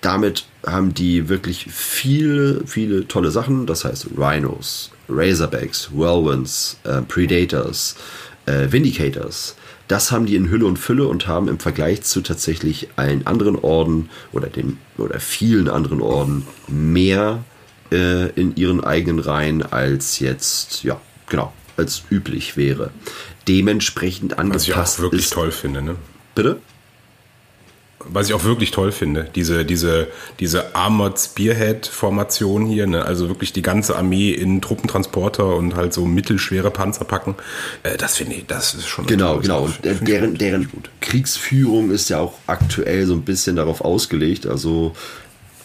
damit haben die wirklich viele, viele tolle Sachen. Das heißt Rhinos, Razorbacks, Whirlwinds, äh, Predators, äh, Vindicators. Das haben die in Hülle und Fülle und haben im Vergleich zu tatsächlich allen anderen Orden oder den oder vielen anderen Orden mehr äh, in ihren eigenen Reihen als jetzt, ja, genau, als üblich wäre. Dementsprechend angepasst. Was ich auch wirklich ist, toll finde, ne? Bitte? Was ich auch wirklich toll finde, diese, diese, diese Armored Spearhead-Formation hier, ne? also wirklich die ganze Armee in Truppentransporter und halt so mittelschwere Panzer packen, äh, das finde ich, das ist schon Genau, genau. Und deren, deren Kriegsführung ist ja auch aktuell so ein bisschen darauf ausgelegt. Also,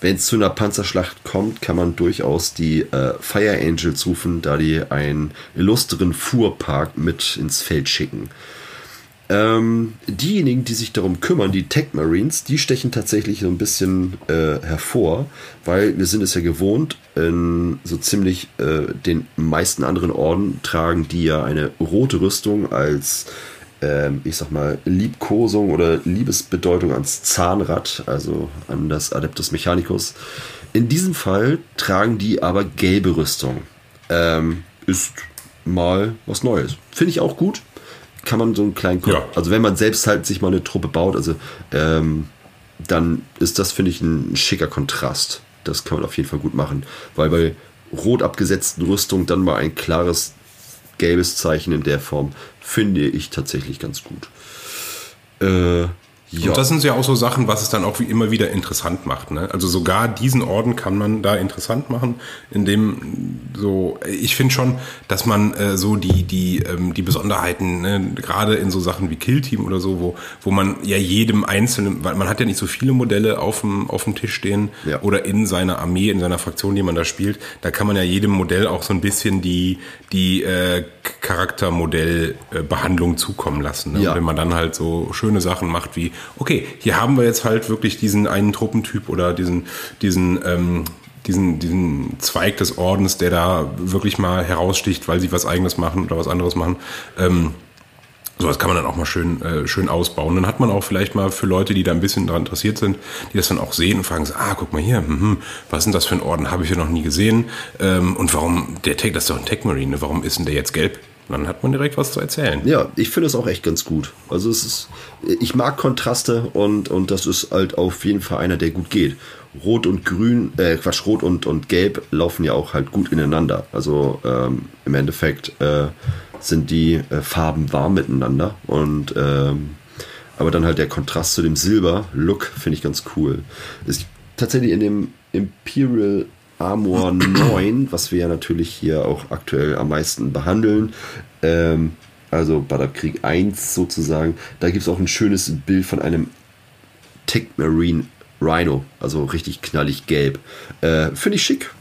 wenn es zu einer Panzerschlacht kommt, kann man durchaus die äh, Fire Angels rufen, da die einen illustren Fuhrpark mit ins Feld schicken. Ähm, diejenigen, die sich darum kümmern, die Tech Marines, die stechen tatsächlich so ein bisschen äh, hervor, weil wir sind es ja gewohnt, in so ziemlich äh, den meisten anderen Orden tragen die ja eine rote Rüstung als, äh, ich sag mal, Liebkosung oder Liebesbedeutung ans Zahnrad, also an das Adeptus Mechanicus. In diesem Fall tragen die aber gelbe Rüstung. Ähm, ist mal was Neues. Finde ich auch gut kann man so einen kleinen, ja. also wenn man selbst halt sich mal eine Truppe baut, also ähm, dann ist das, finde ich, ein schicker Kontrast. Das kann man auf jeden Fall gut machen, weil bei rot abgesetzten Rüstungen dann mal ein klares gelbes Zeichen in der Form finde ich tatsächlich ganz gut. Äh, ja. Und das sind ja auch so Sachen, was es dann auch wie immer wieder interessant macht. Ne? Also sogar diesen Orden kann man da interessant machen, indem so, ich finde schon, dass man äh, so die, die, ähm, die Besonderheiten, ne, gerade in so Sachen wie Killteam oder so, wo, wo man ja jedem einzelnen, weil man hat ja nicht so viele Modelle auf dem, auf dem Tisch stehen ja. oder in seiner Armee, in seiner Fraktion, die man da spielt, da kann man ja jedem Modell auch so ein bisschen die, die äh, Charaktermodellbehandlung zukommen lassen. Ne? Ja. Und wenn man dann halt so schöne Sachen macht wie okay, hier haben wir jetzt halt wirklich diesen einen Truppentyp oder diesen, diesen, ähm, diesen, diesen Zweig des Ordens, der da wirklich mal heraussticht, weil sie was eigenes machen oder was anderes machen. Ähm, Sowas kann man dann auch mal schön, äh, schön ausbauen. Dann hat man auch vielleicht mal für Leute, die da ein bisschen daran interessiert sind, die das dann auch sehen und fragen, so, ah, guck mal hier, mh, was denn das für ein Orden, habe ich ja noch nie gesehen. Ähm, und warum, der Tech, das ist doch ein Tech Marine, warum ist denn der jetzt gelb? Dann hat man direkt was zu erzählen. Ja, ich finde es auch echt ganz gut. Also es ist, ich mag Kontraste und, und das ist halt auf jeden Fall einer, der gut geht. Rot und Grün, äh, Quatsch, Rot und, und Gelb laufen ja auch halt gut ineinander. Also ähm, im Endeffekt äh, sind die äh, Farben warm miteinander und ähm, aber dann halt der Kontrast zu dem Silber-Look finde ich ganz cool. Ist tatsächlich in dem Imperial Armor 9, was wir ja natürlich hier auch aktuell am meisten behandeln. Ähm, also Krieg 1 sozusagen. Da gibt es auch ein schönes Bild von einem Tech Marine Rhino, also richtig knallig gelb. Äh, finde ich schick.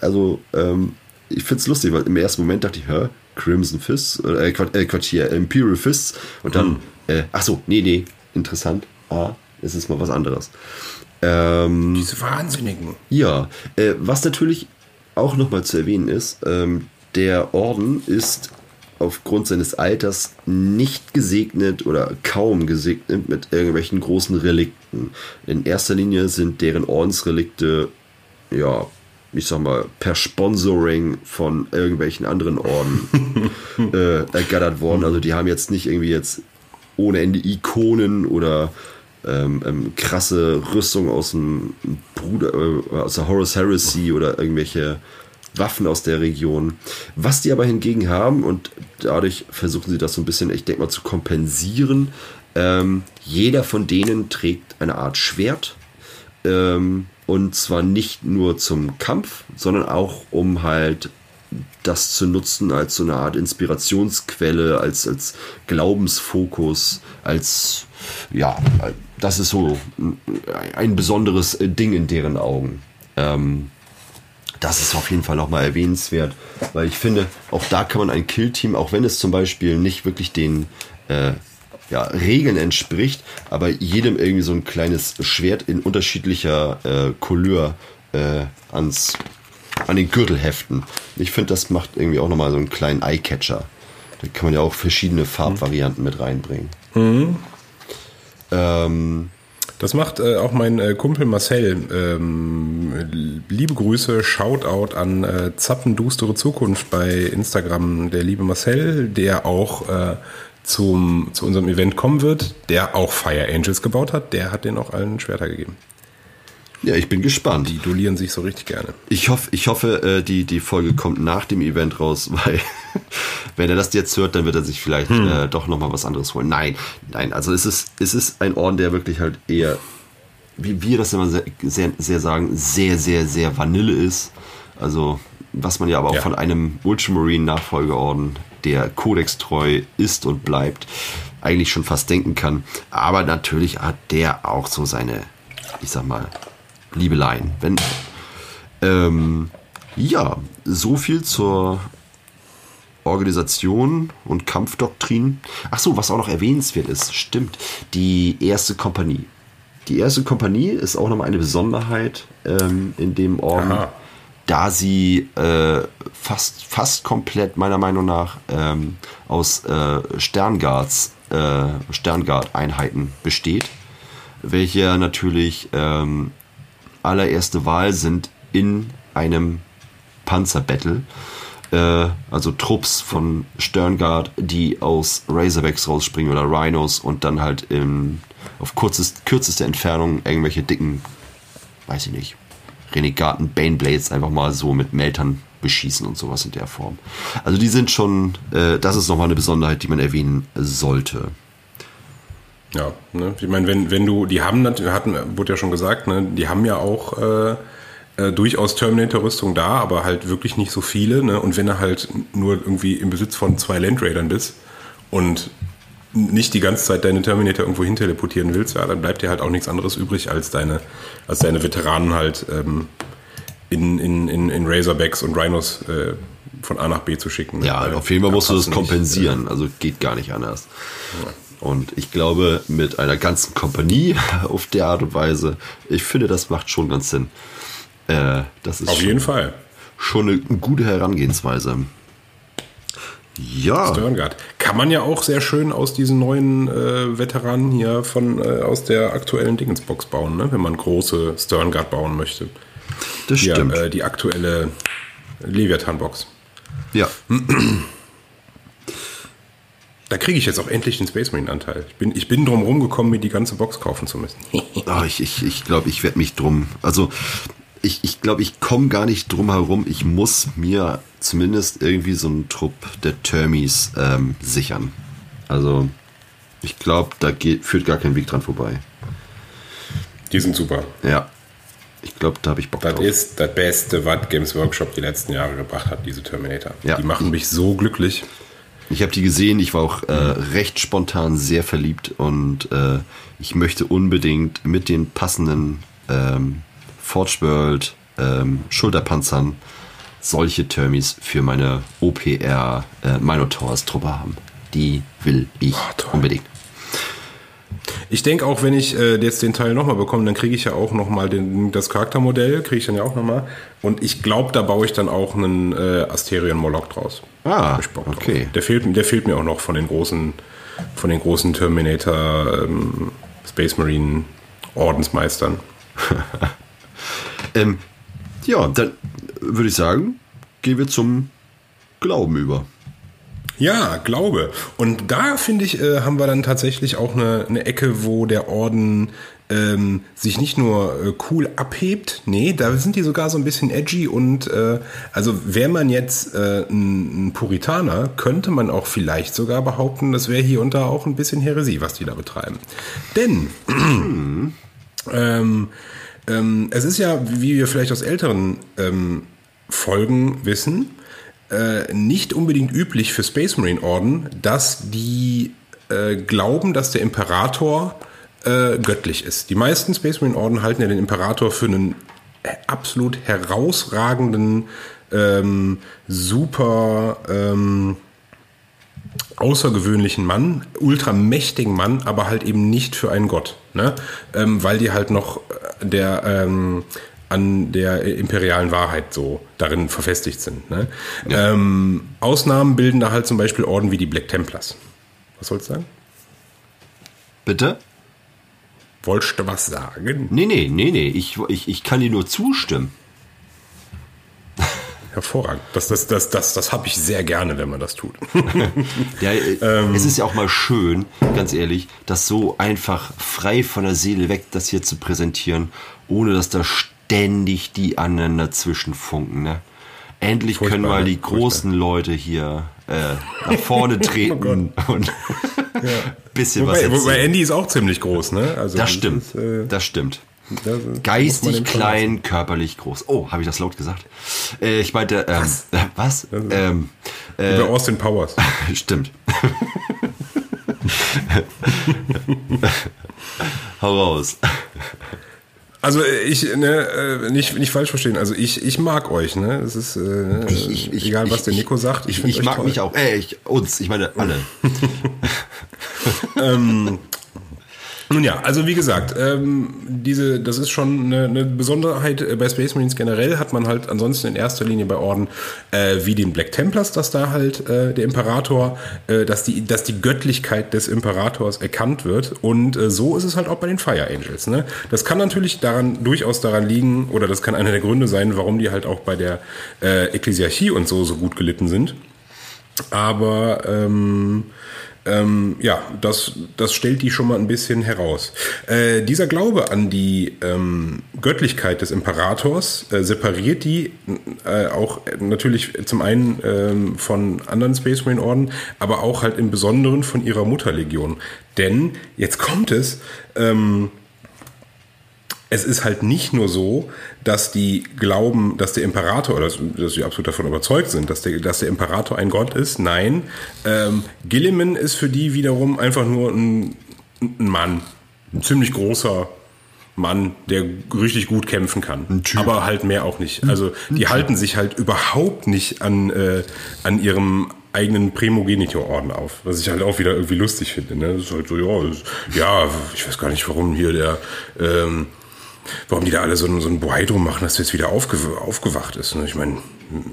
Also ähm, ich finde es lustig, weil im ersten Moment dachte ich, hä, Crimson Fists, äh, äh, Quatsch, hier, Imperial Fists und dann, mhm. äh, ach so, nee, nee, interessant. Ah, es ist mal was anderes. Ähm, Diese Wahnsinnigen. ja, äh, was natürlich auch nochmal zu erwähnen ist, ähm, der Orden ist aufgrund seines Alters nicht gesegnet oder kaum gesegnet mit irgendwelchen großen Relikten. In erster Linie sind deren Ordensrelikte, ja, ich sag mal, per Sponsoring von irgendwelchen anderen Orden äh, ergattert worden. Also die haben jetzt nicht irgendwie jetzt ohne Ende Ikonen oder ähm, ähm, krasse Rüstung aus dem Bruder, äh, aus der Horus Heresy oder irgendwelche Waffen aus der Region. Was die aber hingegen haben, und dadurch versuchen sie das so ein bisschen, ich denke mal, zu kompensieren, ähm, jeder von denen trägt eine Art Schwert. Ähm, und zwar nicht nur zum Kampf, sondern auch um halt das zu nutzen als so eine Art Inspirationsquelle, als, als Glaubensfokus, als, ja, das ist so ein besonderes Ding in deren Augen. Ähm, das ist auf jeden Fall nochmal erwähnenswert, weil ich finde, auch da kann man ein Killteam, auch wenn es zum Beispiel nicht wirklich den äh, ja, Regeln entspricht, aber jedem irgendwie so ein kleines Schwert in unterschiedlicher äh, Couleur äh, ans, an den Gürtel heften. Ich finde, das macht irgendwie auch nochmal so einen kleinen Eyecatcher. Da kann man ja auch verschiedene Farbvarianten mit reinbringen. Ähm, Das macht äh, auch mein äh, Kumpel Marcel. Ähm, liebe Grüße, Shoutout an äh, Zappendustere Zukunft bei Instagram. Der liebe Marcel, der auch äh, zum, zu unserem Event kommen wird, der auch Fire Angels gebaut hat, der hat den auch allen Schwerter gegeben. Ja, ich bin gespannt. Die duellieren sich so richtig gerne. Ich hoffe, ich hoffe äh, die, die Folge kommt nach dem Event raus, weil wenn er das jetzt hört, dann wird er sich vielleicht äh, doch nochmal was anderes holen. Nein, nein, also es ist, es ist ein Orden, der wirklich halt eher, wie wir das immer sehr, sehr, sehr sagen, sehr, sehr, sehr Vanille ist. Also, was man ja aber auch Ja. von einem Ultramarine-Nachfolgeorden, der kodextreu ist und bleibt, eigentlich schon fast denken kann. Aber natürlich hat der auch so seine, ich sag mal, Liebeleien. Wenn, ähm, ja, so viel zur Organisation und Kampfdoktrin. Ach so, was auch noch erwähnenswert ist, stimmt, die erste Kompanie. Die erste Kompanie ist auch nochmal eine Besonderheit ähm, in dem Orden, Aha. da sie äh, fast, fast komplett meiner Meinung nach ähm, aus äh, Sternguards, äh, Sterngard-Einheiten besteht, welche natürlich ähm, allererste Wahl sind in einem Panzerbattle. Äh, also Trupps von Sterngard, die aus Razorbacks rausspringen oder Rhinos und dann halt im, auf kurzest, kürzeste Entfernung irgendwelche dicken, weiß ich nicht, Renegaten Baneblades einfach mal so mit Meltern beschießen und sowas in der Form. Also die sind schon, äh, das ist nochmal eine Besonderheit, die man erwähnen sollte. Ja, ne? ich meine, wenn, wenn du, die haben, hatten, wurde ja schon gesagt, ne? die haben ja auch äh, äh, durchaus Terminator-Rüstung da, aber halt wirklich nicht so viele. Ne? Und wenn du halt nur irgendwie im Besitz von zwei Landraidern bist und nicht die ganze Zeit deine Terminator irgendwo hin teleportieren willst, ja, dann bleibt dir halt auch nichts anderes übrig, als deine, als deine Veteranen halt ähm, in, in, in, in Razorbacks und Rhinos äh, von A nach B zu schicken. ne? Ja, Weil auf jeden Fall musst du das nicht, kompensieren. Also geht gar nicht anders. Und ich glaube, mit einer ganzen Kompanie auf der Art und Weise, ich finde, das macht schon ganz Sinn. Äh, das ist Auf schon, jeden Fall. schon eine gute Herangehensweise. Ja, Sterngard. Kann man ja auch sehr schön aus diesen neuen äh, Veteranen hier von äh, aus der aktuellen Dingensbox bauen, ne? wenn man große Sterngard bauen möchte. das Hier, stimmt. äh, die aktuelle Leviathan-Box. ja, Da kriege ich jetzt auch endlich den Space Marine-Anteil. Ich bin, ich bin drum rumgekommen, mir die ganze Box kaufen zu müssen. Ah, ich ich, ich glaube, ich werde mich drum. Also, ich ich, glaube, ich komme gar nicht drum herum. Ich muss mir zumindest irgendwie so einen Trupp der Termis ähm, sichern. Also, ich glaube, da geht, führt gar kein Weg dran vorbei. Die sind super. Ja. Ich glaube, da habe ich Bock Das drauf. ist das Beste, was Games Workshop die letzten Jahre gebracht hat, diese Terminator. Ja. Die machen mich so glücklich. Ich habe die gesehen, ich war auch äh, recht spontan sehr verliebt und äh, ich möchte unbedingt mit den passenden ähm, Forge World ähm, Schulterpanzern solche Termis für meine OPR äh, Minotaurs Truppe haben. Die will ich Oh, unbedingt. Ich denke auch, wenn ich äh, jetzt den Teil nochmal bekomme, dann kriege ich ja auch nochmal das Charaktermodell, kriege ich dann ja auch nochmal. Und ich glaube, da baue ich dann auch einen äh, Asterion Moloch draus. Ah, okay. Drauf. Der fehlt, der fehlt mir auch noch von den großen, von den großen Terminator ähm, Space Marine Ordensmeistern. ähm, ja, dann würde ich sagen, gehen wir zum Glauben über. Ja, Glaube. Und da finde ich, äh, haben wir dann tatsächlich auch eine, eine Ecke, wo der Orden ähm, sich nicht nur äh, cool abhebt, nee, da sind die sogar so ein bisschen edgy und äh, also wäre man jetzt äh, ein, ein Puritaner, könnte man auch vielleicht sogar behaupten, das wäre hier und da auch ein bisschen Heresie, was die da betreiben. Denn ähm, ähm, es ist ja, wie wir vielleicht aus älteren ähm, Folgen wissen, äh, nicht unbedingt üblich für Space Marine Orden, dass die äh, glauben, dass der Imperator äh, göttlich ist. Die meisten Space Marine Orden halten ja den Imperator für einen absolut herausragenden, ähm, super ähm, außergewöhnlichen Mann, ultramächtigen Mann, aber halt eben nicht für einen Gott, ne? Ähm, weil die halt noch äh, der ähm, an der imperialen Wahrheit so darin verfestigt sind. Ne? Ja. Ähm, Ausnahmen bilden da halt zum Beispiel Orden wie die Black Templars. Was sollst du sagen? Bitte? Wolltest du was sagen? Nee, nee, nee, nee. Ich, ich, ich kann dir nur zustimmen. Hervorragend. Das, das, das, das, das habe ich sehr gerne, wenn man das tut. ja, äh, ähm, es ist ja auch mal schön, ganz ehrlich, das so einfach frei von der Seele weg, das hier zu präsentieren, ohne dass da ständig die anderen dazwischen funken. Ne? Endlich furchtbar, können mal die furchtbar. großen Leute hier äh, nach vorne treten oh und ja. bisschen wobei, was erzählen. Wobei Andy ist auch ziemlich groß, ne? Also das stimmt, ist, äh, das stimmt. Das Geistig klein, körperlich groß. Oh, habe ich das laut gesagt? Äh, ich meinte, ähm, was? Äh, was? Ähm, äh, Über Austin Powers. stimmt. Hau raus. Also ich, ne, äh, nicht, nicht falsch verstehen. Also ich, ich mag euch, ne? Es ist äh, ich, ich, egal, was der Nico sagt. Ich, ich, ich mag toll. mich auch. Äh, ich, uns, ich meine alle. ähm, nun ja, also wie gesagt, ähm, diese, das ist schon eine, eine Besonderheit äh, bei Space Marines generell, hat man halt ansonsten in erster Linie bei Orden äh, wie den Black Templars, dass da halt äh, der Imperator, äh, dass, die, dass die Göttlichkeit des Imperators erkannt wird. Und äh, so ist es halt auch bei den Fire Angels. Ne? Das kann natürlich daran, durchaus daran liegen, oder das kann einer der Gründe sein, warum die halt auch bei der äh, Ekklesiarchie und so so gut gelitten sind. Aber ähm, ähm, ja, das, das stellt die schon mal ein bisschen heraus. Äh, dieser Glaube an die ähm, Göttlichkeit des Imperators äh, separiert die äh, auch natürlich zum einen ähm, von anderen Space Marine Orden, aber auch halt im Besonderen von ihrer Mutterlegion. Denn jetzt kommt es, ähm, es ist halt nicht nur so, dass die glauben, dass der Imperator, oder dass sie absolut davon überzeugt sind, dass der, dass der Imperator ein Gott ist. Nein, ähm, Gilliman ist für die wiederum einfach nur ein, ein Mann. Ein ziemlich großer Mann, der richtig gut kämpfen kann. Aber halt mehr auch nicht. Also die halten sich halt überhaupt nicht an, äh, an ihrem eigenen Primogenitor-Orden auf, was ich halt auch wieder irgendwie lustig finde. Ne? Das ist halt so, ja, ist, ja, ich weiß gar nicht, warum hier der ähm, warum die da alle so, ein, so ein Bohai drum machen, dass jetzt wieder aufge, aufgewacht ist. Ne? Ich meine,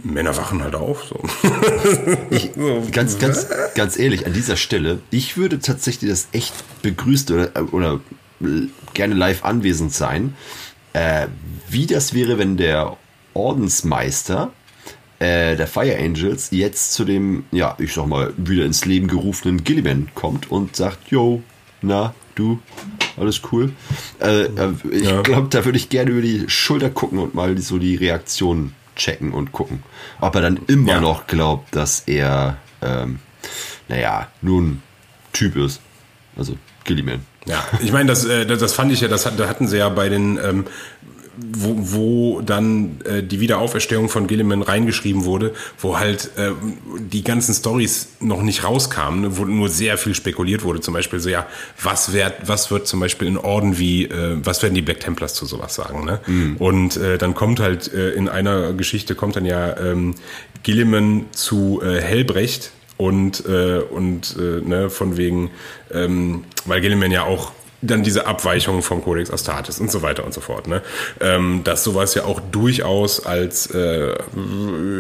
Männer wachen halt auf. So. Ich, ganz, ganz, ganz ehrlich, an dieser Stelle, ich würde tatsächlich das echt begrüßen oder, oder gerne live anwesend sein, äh, wie das wäre, wenn der Ordensmeister äh, der Fire Angels jetzt zu dem, ja, ich sag mal, wieder ins Leben gerufenen Gilliman kommt und sagt, yo, na, du, alles cool. Äh, äh ich ja. glaube, da würde ich gerne über die Schulter gucken und mal so die Reaktionen checken und gucken. Ob er dann immer ja. noch glaubt, dass er, ähm, naja, nun Typ ist. Also Gilliman. Ja, ich meine, das, äh, das fand ich ja, das hatten sie ja bei den ähm, wo, wo dann äh, die Wiederauferstehung von Gilliman reingeschrieben wurde, wo halt äh, die ganzen Stories noch nicht rauskamen, ne, wo nur sehr viel spekuliert wurde. Zum Beispiel so, ja, was, wird, was wird zum Beispiel in Orden wie, äh, was werden die Black Templars zu sowas sagen? Ne? Mhm. Und äh, dann kommt halt äh, in einer Geschichte kommt dann ja ähm, Gilliman zu äh, Helbrecht und, äh, und äh, ne, von wegen, ähm, weil Gilliman ja auch dann diese Abweichungen vom Codex Astartes und so weiter und so fort. Ne? Ähm, dass sowas ja auch durchaus als äh,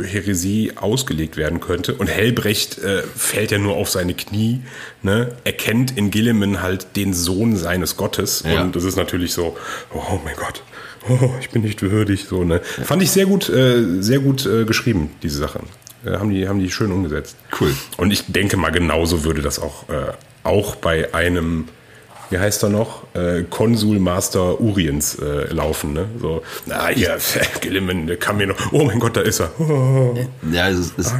Häresie ausgelegt werden könnte. Und Helbrecht äh, fällt ja nur auf seine Knie, ne? erkennt in Gilliman halt den Sohn seines Gottes. Ja. Und das ist natürlich so, oh mein Gott, oh, ich bin nicht würdig. So, ne? Fand ich sehr gut, äh, sehr gut äh, geschrieben, diese Sache. Äh, haben, die, haben die schön umgesetzt. Cool. Und ich denke mal, genauso würde das auch, äh, auch bei einem, wie heißt er noch, äh, Konsul Master Uriens äh, laufen. Ne? So, na hier, Gilliman, der kann mir noch, oh mein Gott, da ist er. Oh. Ja, es ist.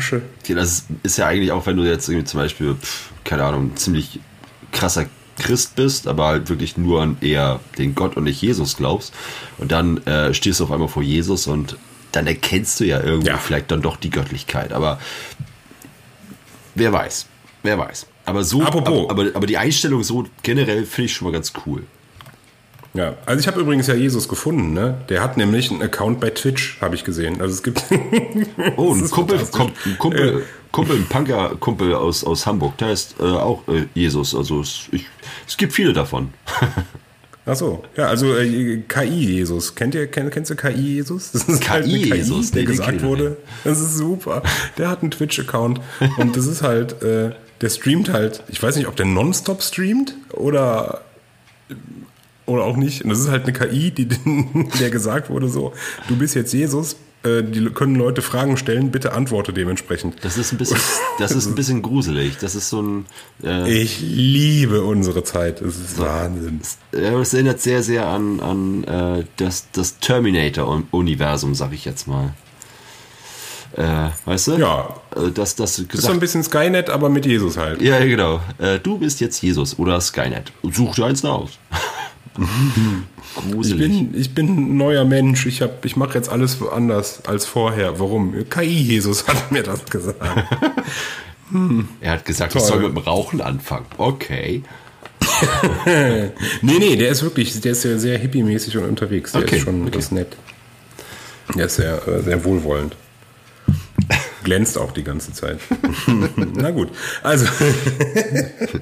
Ja, das ist ja eigentlich auch, wenn du jetzt irgendwie zum Beispiel, pf, keine Ahnung, ziemlich krasser Christ bist, aber halt wirklich nur an eher den Gott und nicht Jesus glaubst. Und dann äh, stehst du auf einmal vor Jesus und dann erkennst du ja irgendwie Ja. vielleicht dann doch die Göttlichkeit. Aber wer weiß, wer weiß. Aber so, Apropos. aber, aber, aber die Einstellung so generell finde ich schon mal ganz cool. Ja, also ich habe übrigens ja Jesus gefunden, ne? Der hat nämlich einen Account bei Twitch, habe ich gesehen. Also es gibt. Oh, ein Kumpel, ein Kumpel, Kumpel, ein Punker-Kumpel aus, aus Hamburg, der ist äh, auch äh, Jesus. Also es, ich, es gibt viele davon. Ach so, ja, also äh, KI-Jesus. Kennt ihr, kennt, kennst du KI-Jesus? Das ist halt KI-Jesus, der nee, den kenn gesagt wurde. Das ist super. Der hat einen Twitch-Account und das ist halt, äh, der streamt halt, ich weiß nicht, ob der nonstop streamt oder oder auch nicht. Und das ist halt eine KI, die, der gesagt wurde so, du bist jetzt Jesus, äh, die können Leute Fragen stellen, bitte antworte dementsprechend. Das ist ein bisschen, das ist ein bisschen gruselig. Das ist so ein, äh, Ich liebe unsere Zeit. Es ist Wahnsinn. ja, es erinnert sehr, sehr an, an äh, das, das Terminator-Universum, sag ich jetzt mal. Äh, weißt du? Ja. Äh, Das, das Ist so ein gesagt, bisschen Skynet, aber mit Jesus halt. ja, ja, genau. Äh, du bist jetzt Jesus oder Skynet. Such dir eins aus. Ich Gruselig. bin, ich bin ein neuer Mensch. Ich, hab- ich mache jetzt alles anders als vorher. Warum? KI-Jesus hat mir das gesagt. er hat gesagt, ich Toll. soll mit dem Rauchen anfangen. Okay. nee, nee, der ist wirklich, der ist sehr, sehr hippie-mäßig und unterwegs. Der Okay, ist schon okay. das nett. Der ist sehr, äh, sehr wohlwollend. Glänzt auch die ganze Zeit. Na gut, also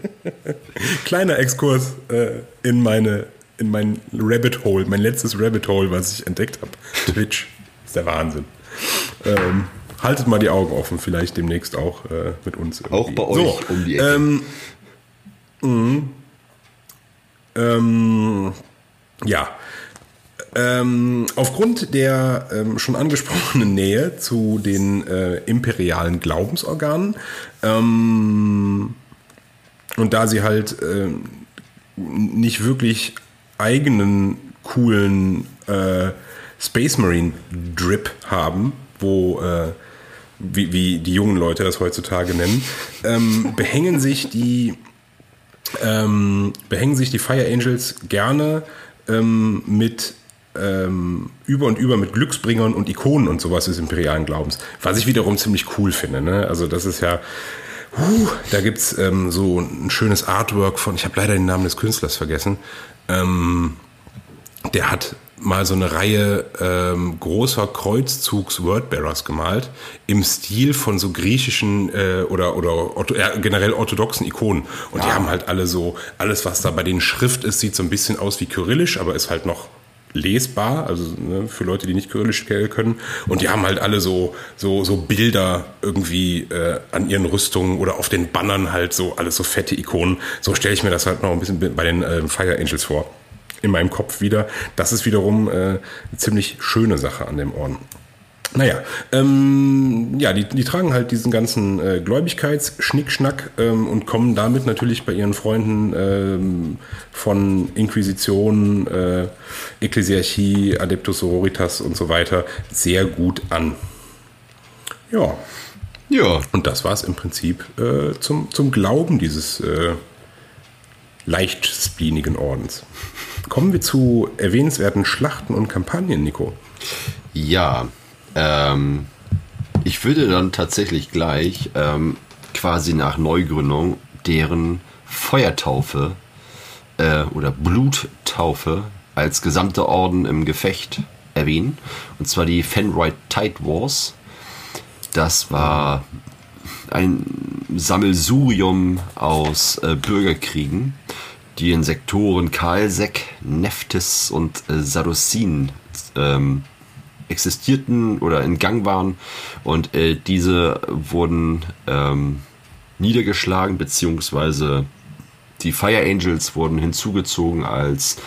kleiner Exkurs äh, in meine in mein Rabbit Hole, mein letztes Rabbit Hole, was ich entdeckt habe. Twitch ist der Wahnsinn. Ähm, haltet mal die Augen offen, vielleicht demnächst auch äh, mit uns. Irgendwie. Auch bei euch um die Ecke. Ähm, mh. ähm, ja. Ähm, aufgrund der ähm, schon angesprochenen Nähe zu den äh, imperialen Glaubensorganen ähm, und da sie halt ähm, nicht wirklich eigenen coolen äh, Space Marine Drip haben, wo äh, wie, wie die jungen Leute das heutzutage nennen, ähm, behängen sich die ähm, behängen sich die Fire Angels gerne ähm, mit ähm, über und über mit Glücksbringern und Ikonen und sowas des imperialen Glaubens. Was ich wiederum ziemlich cool finde. Ne? Also das ist ja, huh, da gibt's ähm, so ein schönes Artwork von, ich habe leider den Namen des Künstlers vergessen. Ähm, der hat mal so eine Reihe ähm, großer Kreuzzugs-Wordbearers gemalt im Stil von so griechischen äh, oder oder ortho, ja, generell orthodoxen Ikonen und die haben halt alle so alles was da bei den Schrift ist sieht so ein bisschen aus wie kyrillisch aber ist halt noch lesbar also ne, für Leute die nicht kyrillisch können und die haben halt alle so so so Bilder irgendwie äh, an ihren Rüstungen oder auf den Bannern halt so alles so fette Ikonen so stelle ich mir das halt noch ein bisschen bei den äh, Fire Angels vor in meinem Kopf wieder. Das ist wiederum äh, eine ziemlich schöne Sache an dem Orden. Naja, ähm, ja, die, die tragen halt diesen ganzen äh, Gläubigkeits-Schnickschnack ähm, und kommen damit natürlich bei ihren Freunden ähm, von Inquisition, äh, Ekklesiarchie, Adeptus Sororitas und so weiter sehr gut an. Ja, Ja. und das war es im Prinzip äh, zum, zum Glauben dieses äh, leicht spleenigen Ordens. Kommen wir zu erwähnenswerten Schlachten und Kampagnen, Nico. Ja, ähm, ich würde dann tatsächlich gleich ähm, quasi nach Neugründung deren Feuertaufe äh, oder Bluttaufe als gesamte Orden im Gefecht erwähnen. Und zwar die Fenroid Tide Wars. Das war ein Sammelsurium aus äh, Bürgerkriegen, die in Sektoren Kalsek, Neftis und äh, Sadosin ähm, existierten oder in Gang waren. Und äh, diese wurden ähm, niedergeschlagen, beziehungsweise die Fire Angels wurden hinzugezogen als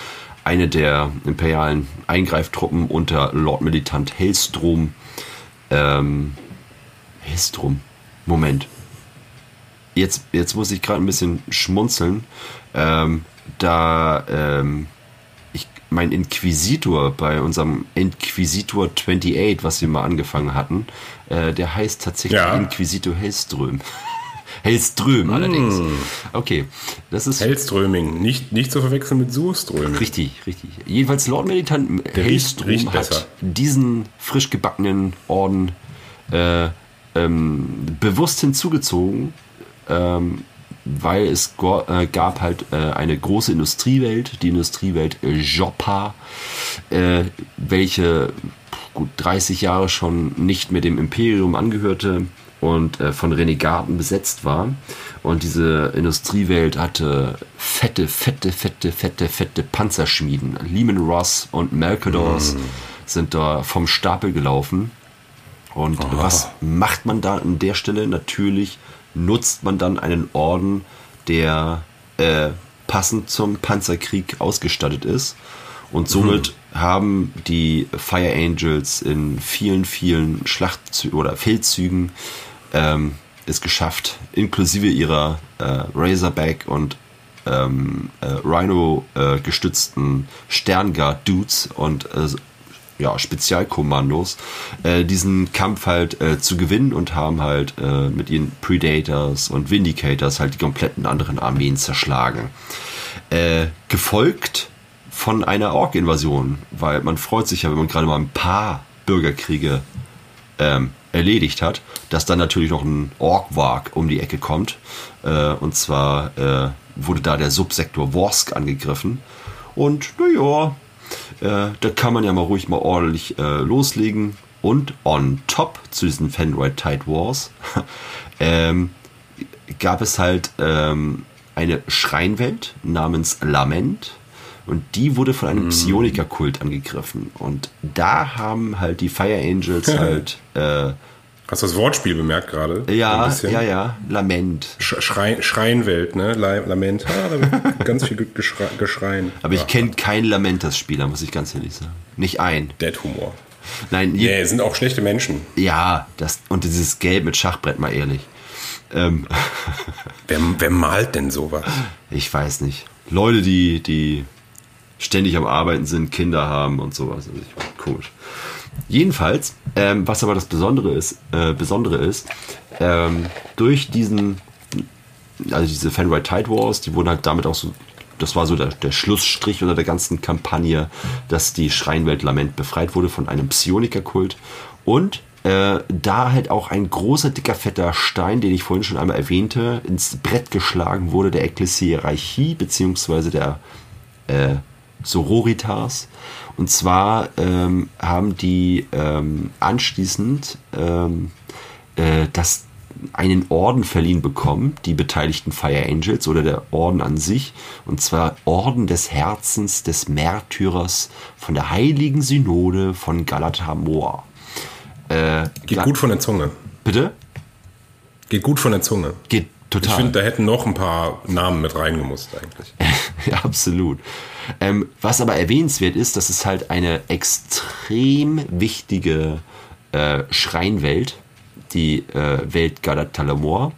eine der imperialen Eingreiftruppen unter Lord Militant Hellstrom. Ähm, Hellstrom. Moment. Jetzt, jetzt muss ich gerade ein bisschen schmunzeln. Ähm, da ähm, ich mein Inquisitor bei unserem Inquisitor 28, was wir mal angefangen hatten, äh, der heißt tatsächlich Ja. Inquisitor Hellström. Hellström allerdings. Okay, das ist Hellströming, nicht, nicht zu verwechseln mit Surströming. Richtig, richtig. Jedenfalls Lord Militant riecht- Hellstrom riecht hat besser. diesen frisch gebackenen Orden äh, ähm, bewusst hinzugezogen, ähm, weil es äh, gab halt äh, eine große Industriewelt, die Industriewelt äh, Joppa, äh, welche gut 30 Jahre schon nicht mehr dem Imperium angehörte und von Renegaten besetzt war. Und diese Industriewelt hatte fette, fette, fette, fette, fette Panzerschmieden. Lehman Ross und Mercadors sind da vom Stapel gelaufen. Und was macht man da an der Stelle? Natürlich nutzt man dann einen Orden, der äh, passend zum Panzerkrieg ausgestattet ist. Und somit haben die Fire Angels in vielen, vielen Schlachtzügen oder Feldzügen ähm, es geschafft, inklusive ihrer äh, Razorback und ähm, äh, Rhino äh, gestützten Sternguard-Dudes und äh, ja, Spezialkommandos, äh, diesen Kampf halt äh, zu gewinnen und haben halt äh, mit ihren Predators und Vindicators halt die kompletten anderen Armeen zerschlagen. Äh, gefolgt von einer Ork-Invasion, weil man freut sich ja, wenn man gerade mal ein paar Bürgerkriege ähm, erledigt hat, dass dann natürlich noch ein Ork-Warg um die Ecke kommt. Äh, und zwar äh, wurde da der Subsektor Worsk angegriffen. Und naja, äh, da kann man ja mal ruhig mal ordentlich äh, loslegen. Und on top zu diesen Fenroid Tide Wars ähm, gab es halt ähm, eine Schreinwelt namens Lament. Und die wurde von einem Psioniker-Kult angegriffen. Und da haben halt die Fire Angels halt, äh, Hast du das Wortspiel bemerkt gerade? Ja, ja, ja, Lament. Sch- Schrei Schreienwelt, ne? La- Lament. Ah, da wird ganz viel ge- geschrei geschreien. Aber ich kenne keinen Lamentas-Spieler, muss ich ganz ehrlich sagen. Nicht ein. Dead Humor. Nein, je, Nee, sind auch schlechte Menschen. ja, das, und dieses Gelb mit Schachbrett, mal ehrlich. Ähm, Wer, wer malt denn sowas? ich weiß nicht. Leute, die, die ständig am Arbeiten sind, Kinder haben und sowas. Also ich, komisch. Jedenfalls, ähm, was aber das Besondere ist, äh, Besondere ist, ähm, durch diesen, also diese Fenrir Tide Wars, die wurden halt damit auch so, das war so der, der Schlussstrich unter der ganzen Kampagne, dass die Schreinwelt Lament befreit wurde von einem Psionikerkult und äh, da halt auch ein großer, dicker, fetter Stein, den ich vorhin schon einmal erwähnte, ins Brett geschlagen wurde, der Ekklesiarchie, beziehungsweise der äh, Sororitas. Und zwar ähm, haben die ähm, anschließend ähm, äh, das einen Orden verliehen bekommen, die beteiligten Fire Angels oder der Orden an sich, und zwar Orden des Herzens des Märtyrers von der Heiligen Synode von Galatamor. Äh, Geht gut von der Zunge. Bitte? Geht gut von der Zunge. Geht Ich total. finde, da hätten noch ein paar Namen mit reingemusst eigentlich. ja, absolut. Ähm, was aber erwähnenswert ist, dass es halt eine extrem wichtige äh, Schreinwelt, die äh, Welt Gadatalmor,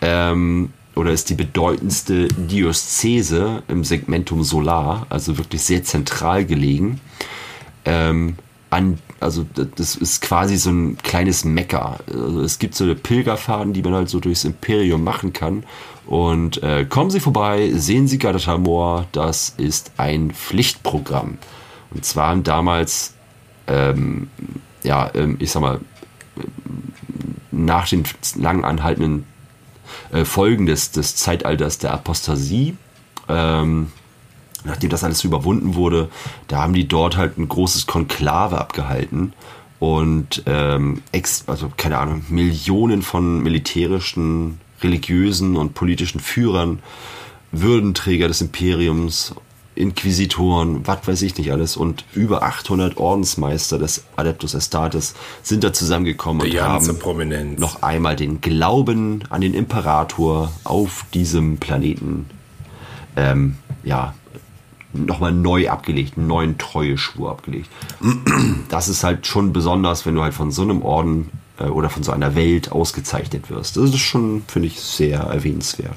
ähm, oder ist die bedeutendste Diözese im Segmentum Solar, also wirklich sehr zentral gelegen. Ähm, an, also das ist quasi so ein kleines Mekka. Also es gibt so eine Pilgerfahrten, die man halt so durchs Imperium machen kann. Und äh, kommen Sie vorbei, sehen Sie Gadatamor, das ist ein Pflichtprogramm. Und zwar haben damals, ähm, ja, ähm, ich sag mal, nach den lang anhaltenden äh, Folgen des, des Zeitalters der Apostasie, ähm, nachdem das alles überwunden wurde, da haben die dort halt ein großes Konklave abgehalten und ähm, ex, also keine Ahnung, Millionen von militärischen, religiösen und politischen Führern Würdenträger des Imperiums, Inquisitoren, was weiß ich nicht alles und über 800 Ordensmeister des Adeptus Astartes sind da zusammengekommen und haben Prominenz. noch einmal den Glauben an den Imperator auf diesem Planeten ähm, ja, nochmal neu abgelegt, einen neuen Treueschwur abgelegt. Das ist halt schon besonders, wenn du halt von so einem Orden äh, oder von so einer Welt ausgezeichnet wirst. Das ist schon, finde ich, sehr erwähnenswert.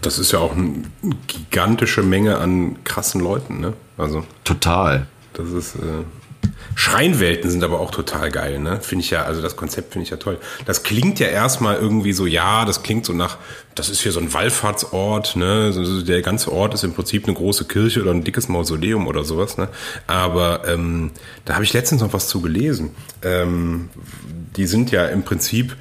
Das ist ja auch eine gigantische Menge an krassen Leuten, ne? Also, Total. das ist. Äh Schreinwelten sind aber auch total geil, ne? Finde ich ja, also das Konzept finde ich ja toll. Das klingt ja erstmal irgendwie so, ja, das klingt so nach, das ist hier so ein Wallfahrtsort, ne? Der ganze Ort ist im Prinzip eine große Kirche oder ein dickes Mausoleum oder sowas, ne? Aber ähm, da habe ich letztens noch was zu gelesen. Ähm, die sind ja im Prinzip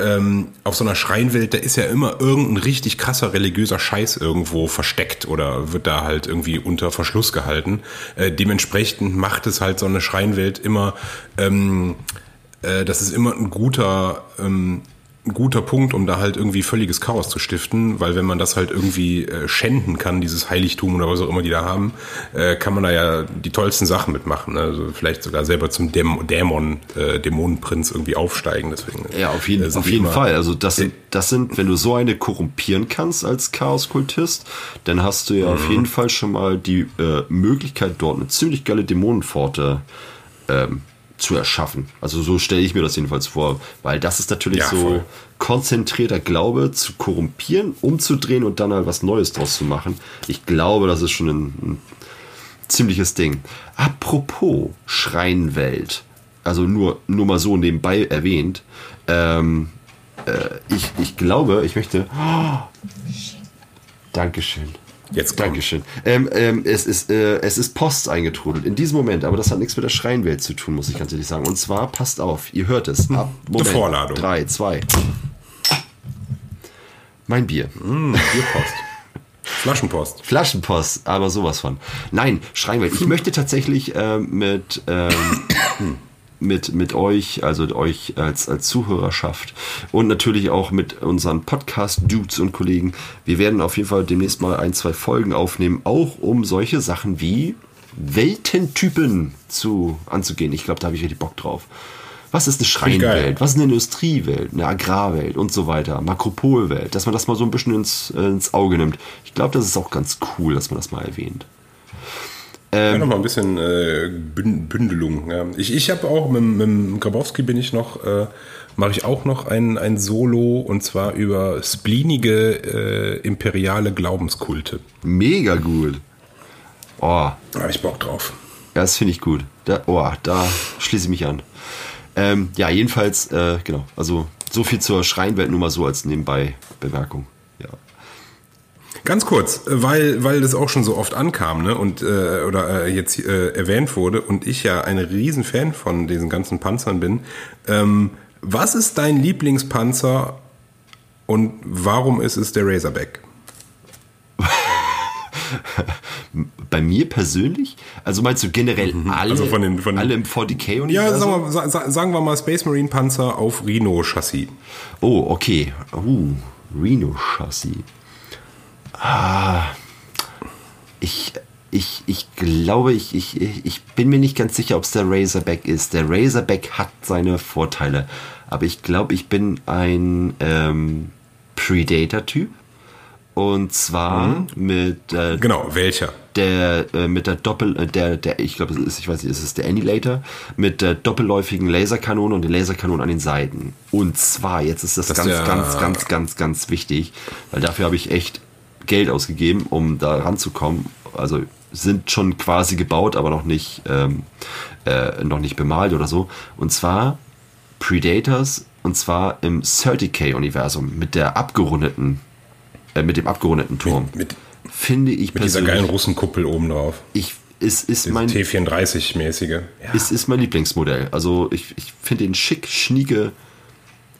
ähm, auf so einer Schreinwelt, da ist ja immer irgendein richtig krasser religiöser Scheiß irgendwo versteckt oder wird da halt irgendwie unter Verschluss gehalten. Äh, dementsprechend macht es halt so eine Schreinwelt immer, ähm, äh, das ist immer ein guter, ähm, ein guter Punkt, um da halt irgendwie völliges Chaos zu stiften, weil wenn man das halt irgendwie äh, schänden kann, dieses Heiligtum oder was auch immer die da haben, äh, kann man da ja die tollsten Sachen mitmachen. ne? Also vielleicht sogar selber zum Däm Dämon, äh, Dämonenprinz irgendwie aufsteigen. Deswegen, Ja, auf jeden, äh, auf jeden Fall. Also das sind, das sind, wenn du so eine korrumpieren kannst als Chaoskultist, dann hast du ja Mhm. auf jeden Fall schon mal die äh, Möglichkeit, dort eine ziemlich geile Dämonenpforte ähm, zu erschaffen. Also so stelle ich mir das jedenfalls vor, weil das ist natürlich Ja, so voll. konzentrierter Glaube zu korrumpieren, umzudrehen und dann halt was Neues draus zu machen. Ich glaube, das ist schon ein, ein ziemliches Ding. Apropos Schreinwelt, also nur, nur mal so nebenbei erwähnt, ähm, äh, ich, ich glaube, ich möchte. Oh, Dankeschön. Jetzt komm. Dankeschön. Ähm, ähm, es, ist, äh, es ist Post eingetrudelt in diesem Moment, aber das hat nichts mit der Schreinwelt zu tun, muss ich ganz ehrlich sagen. Und zwar, passt auf, ihr hört es. Ab Moment. Vorladung. Drei, zwei. Mein Bier. Bierpost. Flaschenpost. Flaschenpost, aber sowas von. Nein, Schreinwelt. Ich möchte tatsächlich äh, mit, ähm, mit, mit euch, also euch als, als Zuhörerschaft und natürlich auch mit unseren Podcast-Dudes und Kollegen, wir werden auf jeden Fall demnächst mal ein, zwei Folgen aufnehmen, auch um solche Sachen wie Weltentypen zu, anzugehen. Ich glaube, da habe ich richtig Bock drauf. Was ist eine. Schreinwelt? Was ist eine Industriewelt? Eine Agrarwelt und so weiter? Makropolwelt? Dass man das mal so ein bisschen ins, ins Auge nimmt. Ich glaube, das ist auch ganz cool, dass man das mal erwähnt. Ja, noch mal ein bisschen äh, Bün- Bündelung. Ja. Ich, ich habe auch mit, mit dem Grabowski bin ich noch, äh, mache ich auch noch ein, ein Solo und zwar über spleenige äh, imperiale Glaubenskulte. Mega gut. Oh, Da habe ich Bock drauf. ja, das finde ich gut. Da, oh, da schließe ich mich an. Ähm, ja, jedenfalls, äh, genau. Also so viel zur Schreinwelt, nur mal so als Nebenbei-Bemerkung. Ja. Ganz kurz, äh, weil, weil das auch schon so oft ankam ne, und äh, oder äh, jetzt äh, erwähnt wurde und ich ja ein riesen Fan von diesen ganzen Panzern bin. Ähm, was ist dein Lieblingspanzer und warum ist es der Razorback? Bei mir persönlich? Also meinst du generell alle, Also von den- von den- alle im Ja, 40k-Universum? sagen wir, sa- sa- sagen wir mal Space Marine Panzer auf Rhino-Chassis. Oh, okay. Uh, Rhino-Chassis. Ah, ich, ich, ich glaube, ich, ich, ich bin mir nicht ganz sicher, ob es der Razorback ist. Der Razorback hat seine Vorteile. Aber ich glaube, ich bin ein ähm, Predator-Typ. Und zwar mit äh, Genau, welcher? der äh, mit der Doppel äh, der der ich glaube es ist ich weiß nicht es ist der Annihilator mit der doppelläufigen Laserkanone und den Laserkanonen an den Seiten und zwar jetzt ist das, Das ganz ganz ganz ganz ganz wichtig weil dafür habe ich echt Geld ausgegeben um da ranzukommen also sind schon quasi gebaut aber noch nicht ähm, äh, noch nicht bemalt oder so und zwar Predators und zwar im 30k Universum mit der abgerundeten äh, mit dem abgerundeten Turm Mit, finde ich mit dieser geilen Russenkuppel oben drauf. ich, es ist Diese mein, T34-mäßige. Ja. es ist mein Lieblingsmodell. Also ich, ich finde den schick, schnieke,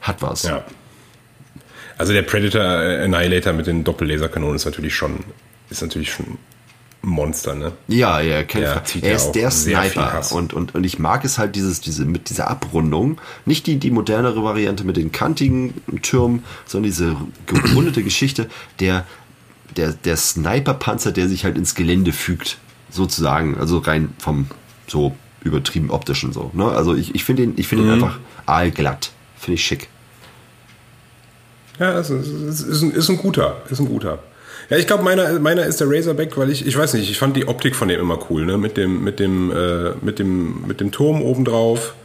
hat was. ja. Also der Predator äh, Annihilator mit den Doppellaserkanonen ist natürlich schon, ist natürlich schon Monster, ne? Ja, ja, Frage. zieht Er ja ist der Sniper und, und, und ich mag es halt dieses, diese, mit dieser Abrundung. Nicht die, die modernere Variante mit den kantigen Türmen, sondern diese gerundete Geschichte, der, der, der Sniper-Panzer, der sich halt ins Gelände fügt, sozusagen. Also rein vom so übertrieben optischen so. Ne? Also ich, ich finde ihn, ich finde Mhm. ihn einfach aalglatt. Finde ich schick. Ja, es ist, es ist, ein, ist ein guter, ist ein guter. Ja, ich glaube, meiner, meiner ist der Razorback, weil ich, ich weiß nicht, ich fand die Optik von dem immer cool, ne? Mit dem, mit dem, äh, mit dem, mit dem Turm obendrauf.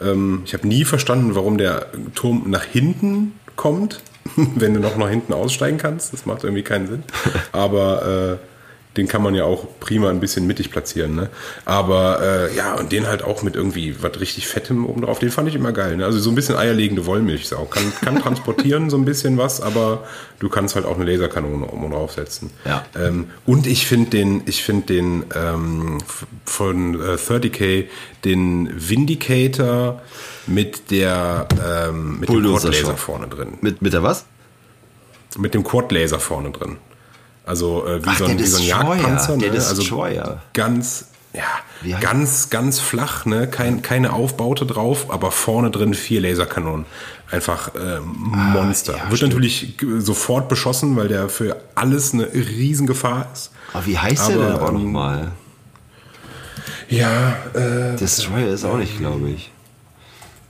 Ähm, ich habe nie verstanden, warum der Turm nach hinten kommt, wenn du noch nach hinten aussteigen kannst. Das macht irgendwie keinen Sinn. Aber äh, den kann man ja auch prima ein bisschen mittig platzieren. Ne? Aber äh, ja, und den halt auch mit irgendwie was richtig Fettem oben drauf, den fand ich immer geil. Ne? Also so ein bisschen eierlegende Wollmilchsau. Kann, kann transportieren so ein bisschen was, aber du kannst halt auch eine Laserkanone oben drauf setzen. Ja. Ähm, und ich finde den, ich finde den ähm, von äh, 30k, den Vindicator mit der ähm, mit dem Bulldozer Shot. vorne drin. Mit, mit der was? Mit dem Quad-Laser vorne drin. Also äh, wie, Ach, so ein, der wie so ein Jagdpanzer. der ne? Also Destroyer. ganz, ja, ganz, ganz flach, ne? Kein, keine Aufbaute drauf, aber vorne drin vier Laserkanonen. Einfach äh, Monster. Ah, ja, Wird stimmt. natürlich sofort beschossen, weil der für alles eine Riesengefahr ist. Aber wie heißt der Aber, denn aber ähm, nochmal? Ja, äh, Destroyer ist auch nicht, glaube ich.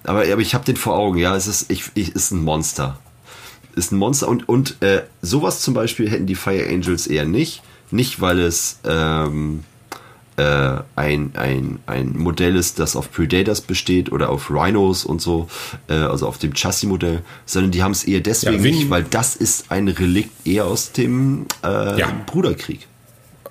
Aber, aber ich habe den vor Augen, ja, es ist, ich, ich, ist ein Monster. Ist ein Monster und, und äh, sowas zum Beispiel hätten die Fire Angels eher nicht. Nicht, weil es ähm, äh, ein, ein, ein Modell ist, das auf Predators besteht oder auf Rhinos und so, äh, also auf dem Chassis-Modell, sondern die haben es eher deswegen Ja, nicht, weil das ist ein Relikt eher aus dem äh, Ja. Bruderkrieg.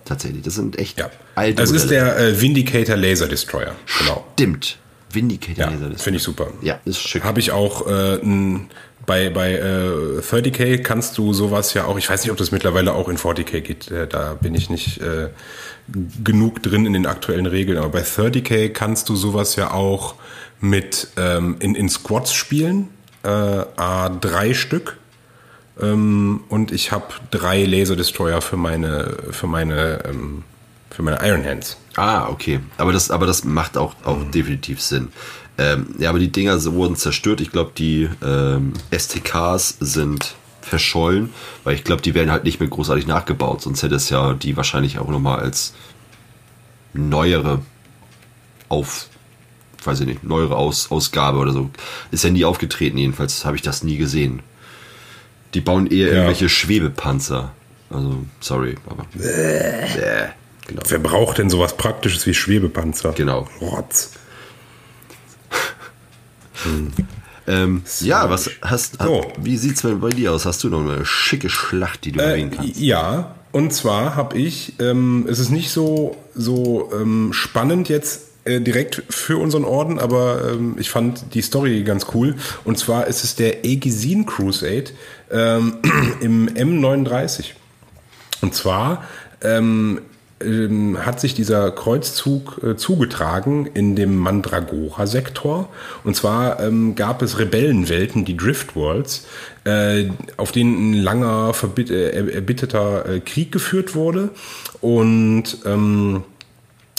Tatsächlich, das sind echt ja. alte Das ist Modelle. der äh, Vindicator Laser Destroyer. Genau. Stimmt. Vindicator Ja, Laser Disc. finde ich super. Ja, ist schick. Habe ich auch äh, n, bei, bei äh, 30k kannst du sowas ja auch, ich weiß nicht, ob das mittlerweile auch in 40k geht, äh, da bin ich nicht äh, genug drin in den aktuellen Regeln, aber bei 30k kannst du sowas ja auch mit ähm, in, in Squads spielen, äh, A3 Stück. Ähm, und ich habe drei Laser Destroyer für meine, für meine, ähm, für meine Iron Hands. Ah, okay. Aber das, aber das macht auch, auch Mhm. definitiv Sinn. Ähm, ja, aber die Dinger wurden zerstört. Ich glaube, die ähm, STKs sind verschollen, weil ich glaube, die werden halt nicht mehr großartig nachgebaut. Sonst hätte es ja die wahrscheinlich auch nochmal als neuere auf, weiß ich nicht, neuere Aus, Ausgabe oder so. Ist ja nie aufgetreten, jedenfalls habe ich das nie gesehen. Die bauen eher Ja. irgendwelche Schwebepanzer. Also, sorry, aber. Bäh. Genau. Wer braucht denn sowas Praktisches wie Schwebepanzer? Genau. Rotz. Ähm, ja, was hast, So. hast wie sieht's bei dir aus? Hast du noch eine schicke Schlacht, die du Äh, erwähnen kannst? ja, und zwar habe ich, ähm, es ist nicht so, so ähm, spannend jetzt äh, direkt für unseren Orden, aber ähm, ich fand die Story ganz cool. Und zwar ist es der Aegizine Crusade ähm, im M39. Und zwar ähm, hat sich dieser Kreuzzug äh, zugetragen in dem Mandragora-Sektor. Und zwar ähm, gab es Rebellenwelten, die Drift Worlds, äh, auf denen ein langer, äh, erbitterter äh, Krieg geführt wurde. Und ähm,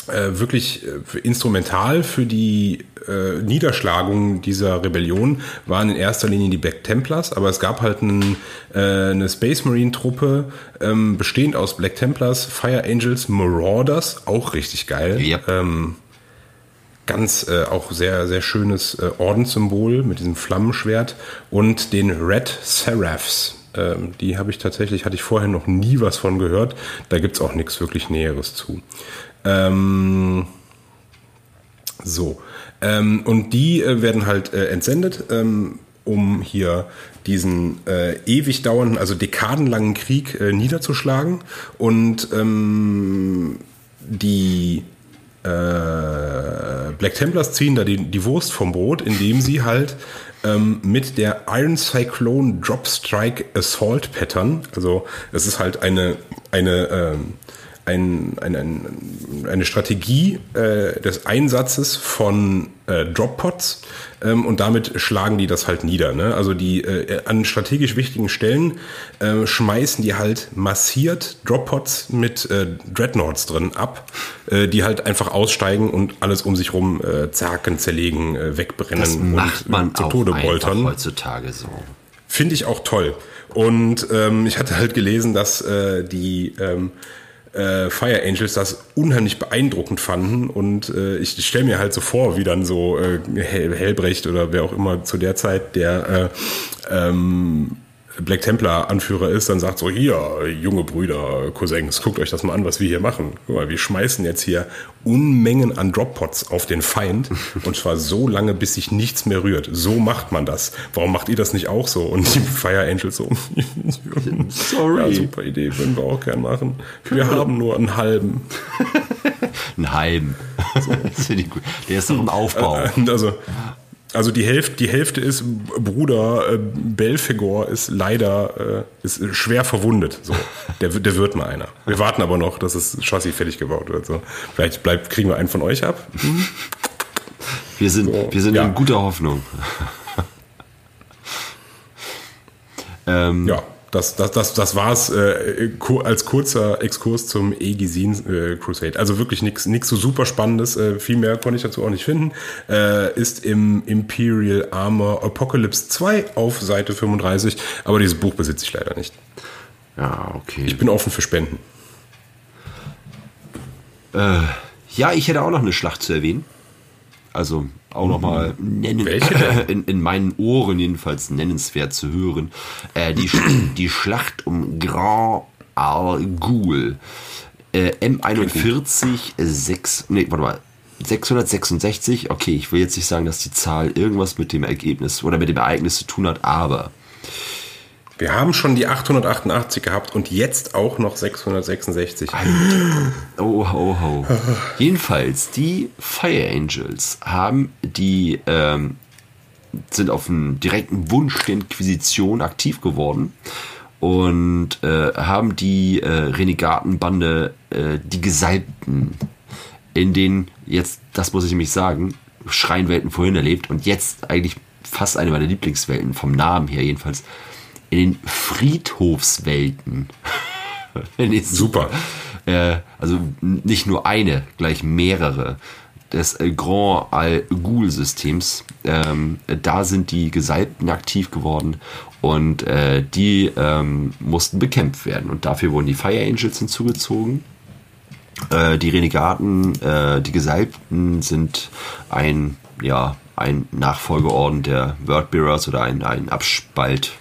äh, wirklich äh, instrumental für die äh, Niederschlagung dieser Rebellion waren in erster Linie die Black Templars, aber es gab halt einen, äh, eine Space Marine Truppe, ähm, bestehend aus Black Templars, Fire Angels, Marauders, auch richtig geil. Yep. Ähm, ganz äh, auch sehr, sehr schönes äh, Ordenssymbol mit diesem Flammenschwert und den Red Seraphs. Ähm, die habe ich tatsächlich, hatte ich vorher noch nie was von gehört. Da gibt's auch nichts wirklich Näheres zu. Ähm, so. Ähm, und die äh, werden halt äh, entsendet, ähm, um hier diesen äh, ewig dauernden, also dekadenlangen Krieg äh, niederzuschlagen. Und ähm, die äh, Black Templars ziehen da die, die Wurst vom Brot, indem sie halt ähm, mit der Iron Cyclone Drop Strike Assault Pattern, also es ist halt eine, eine, ähm, ein, ein, ein, eine Strategie äh, des Einsatzes von äh, Droppods ähm, und damit schlagen die das halt nieder. Ne? Also die äh, an strategisch wichtigen Stellen äh, schmeißen die halt massiert Droppods mit äh, Dreadnoughts drin ab, äh, die halt einfach aussteigen und alles um sich rum äh, zerken, zerlegen, äh, wegbrennen Das macht man und zu Tode poltern. heutzutage so. Finde ich auch toll. Und ähm, ich hatte halt gelesen, dass äh, die ähm, äh, Fire Angels das unheimlich beeindruckend fanden. Und äh, ich stelle mir halt so vor, wie dann so äh, Hel Helbrecht oder wer auch immer zu der Zeit der äh, ähm, Black Templar Anführer ist, dann sagt so, hier, junge Brüder, Cousins, guckt euch das mal an, was wir hier machen. Guck mal, wir schmeißen jetzt hier Unmengen an Droppots auf den Feind und zwar so lange, bis sich nichts mehr rührt. So macht man das. Warum macht ihr das nicht auch so? Und die Fire Angels so, Sorry. ja, super Idee, würden wir auch gern machen. Wir haben nur einen halben. Ein Halm. Das finde ich gut. Der ist doch im Aufbau. Äh, Also, also die Hälfte, die Hälfte ist Bruder äh, Belfegor ist leider äh, ist schwer verwundet. So, der, wird- der wird mal einer. Wir warten aber noch, dass das Chassis fertig gebaut wird. So, vielleicht bleibt, kriegen wir einen von euch ab. Wir sind, So, wir sind ja. in guter Hoffnung. ähm, Ja, das, das, das, das war's äh, ku- als kurzer Exkurs zum Aegizin äh, Crusade. Also wirklich nichts so super Spannendes. Äh, viel mehr konnte ich dazu auch nicht finden. Äh, ist im Imperial Armor Apocalypse 2 auf Seite 35, aber dieses Buch besitze ich leider nicht. Ja, okay. Ich bin offen für Spenden. Ja, ich hätte auch noch eine Schlacht zu erwähnen. Also auch noch mal nennen, Mhm. Denn? in, in meinen Ohren jedenfalls nennenswert zu hören. Äh, die, die Schlacht um Grand Argul. Äh, M41 6, nee, warte mal. 666, okay, ich will jetzt nicht sagen, dass die Zahl irgendwas mit dem Ergebnis oder mit dem Ereignis zu tun hat, aber Wir haben schon die 888 gehabt und jetzt auch noch 666. Oh, oh, oh. Jedenfalls, die Fire Angels haben die, ähm, sind auf einen direkten Wunsch der Inquisition aktiv geworden und äh, haben die äh, Renegatenbande, äh, die Gesalbten, in den jetzt, das muss ich nämlich sagen, Schreinwelten vorhin erlebt und jetzt eigentlich fast eine meiner Lieblingswelten, vom Namen her jedenfalls, in den Friedhofswelten. Super. äh, also nicht nur eine, gleich mehrere des äh, Grand Al-Ghul-Systems. Ähm, da sind die Gesalbten aktiv geworden und äh, die ähm, mussten bekämpft werden. Und dafür wurden die Fire Angels hinzugezogen. Äh, die Renegaten, äh, die Gesalbten sind ein, ja, ein Nachfolgeorden der Wordbearers oder ein, ein Abspalt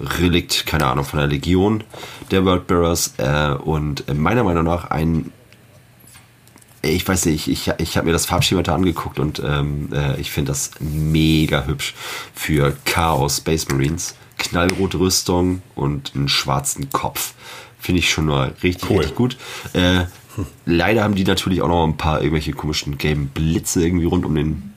Relikt, keine Ahnung, von der Legion der Wordbearers äh, und meiner Meinung nach ein ich weiß nicht, ich, ich habe mir das Farbschema da angeguckt und ähm, äh, ich finde das mega hübsch für Chaos Space Marines. Knallrote Rüstung und einen schwarzen Kopf. Finde ich schon mal richtig, Cool. richtig gut. Äh, leider haben die natürlich auch noch ein paar irgendwelche komischen gelben Blitze irgendwie rund um den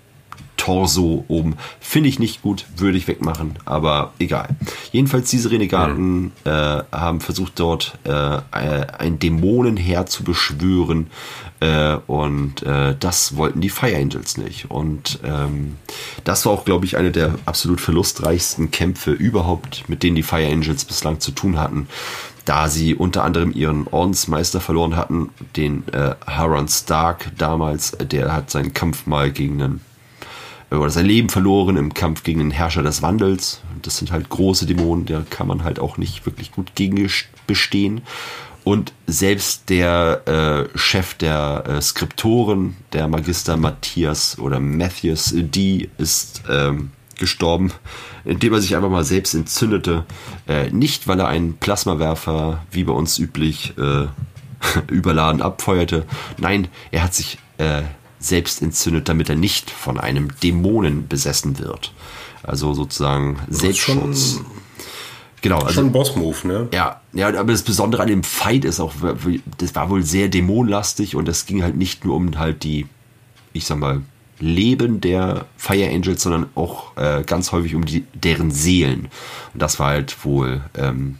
Torso oben. Finde ich nicht gut, würde ich wegmachen, aber egal. Jedenfalls, diese Renegaten äh, haben versucht, dort äh, ein Dämonenheer zu beschwören äh, und äh, das wollten die Fire Angels nicht. Und ähm, das war auch, glaube ich, eine der absolut verlustreichsten Kämpfe überhaupt, mit denen die Fire Angels bislang zu tun hatten da sie unter anderem ihren Ordensmeister verloren hatten, den äh, Haron Stark damals, der hat seinen Kampf mal gegen einen oder sein Leben verloren im Kampf gegen den Herrscher des Wandels. Das sind halt große Dämonen, da kann man halt auch nicht wirklich gut gegen bestehen. Und selbst der äh, Chef der äh, Skriptoren, der Magister Matthias oder Matthews D, ist ähm, gestorben, indem er sich einfach mal selbst entzündete. Äh, nicht, weil er einen Plasmawerfer, wie bei uns üblich, äh, überladen abfeuerte. Nein, er hat sich äh, selbst entzündet, damit er nicht von einem Dämonen besessen wird. Also sozusagen Selbstschutz. Genau, also Schon ein Boss-Move, ne? ja, ja, aber das Besondere an dem Fight ist auch, das war wohl sehr dämonlastig und es ging halt nicht nur um halt die, ich sag mal, Leben der Fire Angels, sondern auch äh, ganz häufig um die, deren Seelen. Und das war halt wohl ähm,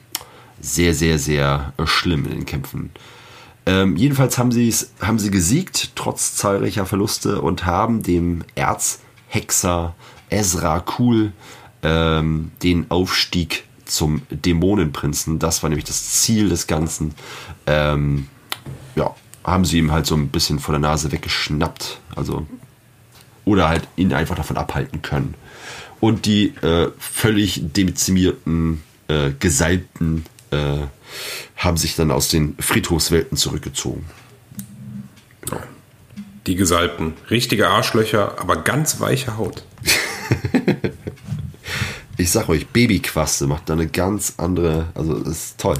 sehr, sehr, sehr äh, schlimm in den Kämpfen. Ähm, jedenfalls haben, haben sie gesiegt, trotz zahlreicher Verluste, und haben dem Erzhexer Ezra Kul ähm, den Aufstieg zum Dämonenprinzen, das war nämlich das Ziel des Ganzen, ähm, ja, haben sie ihm halt so ein bisschen vor der Nase weggeschnappt. Also, oder halt ihn einfach davon abhalten können. Und die äh, völlig dezimierten, äh, Gesalbten äh, haben sich dann aus den Friedhofswelten zurückgezogen. Genau. Die Gesalbten. Richtige Arschlöcher, aber ganz weiche Haut. ich sag euch, Babyquaste macht da eine ganz andere, also das ist toll.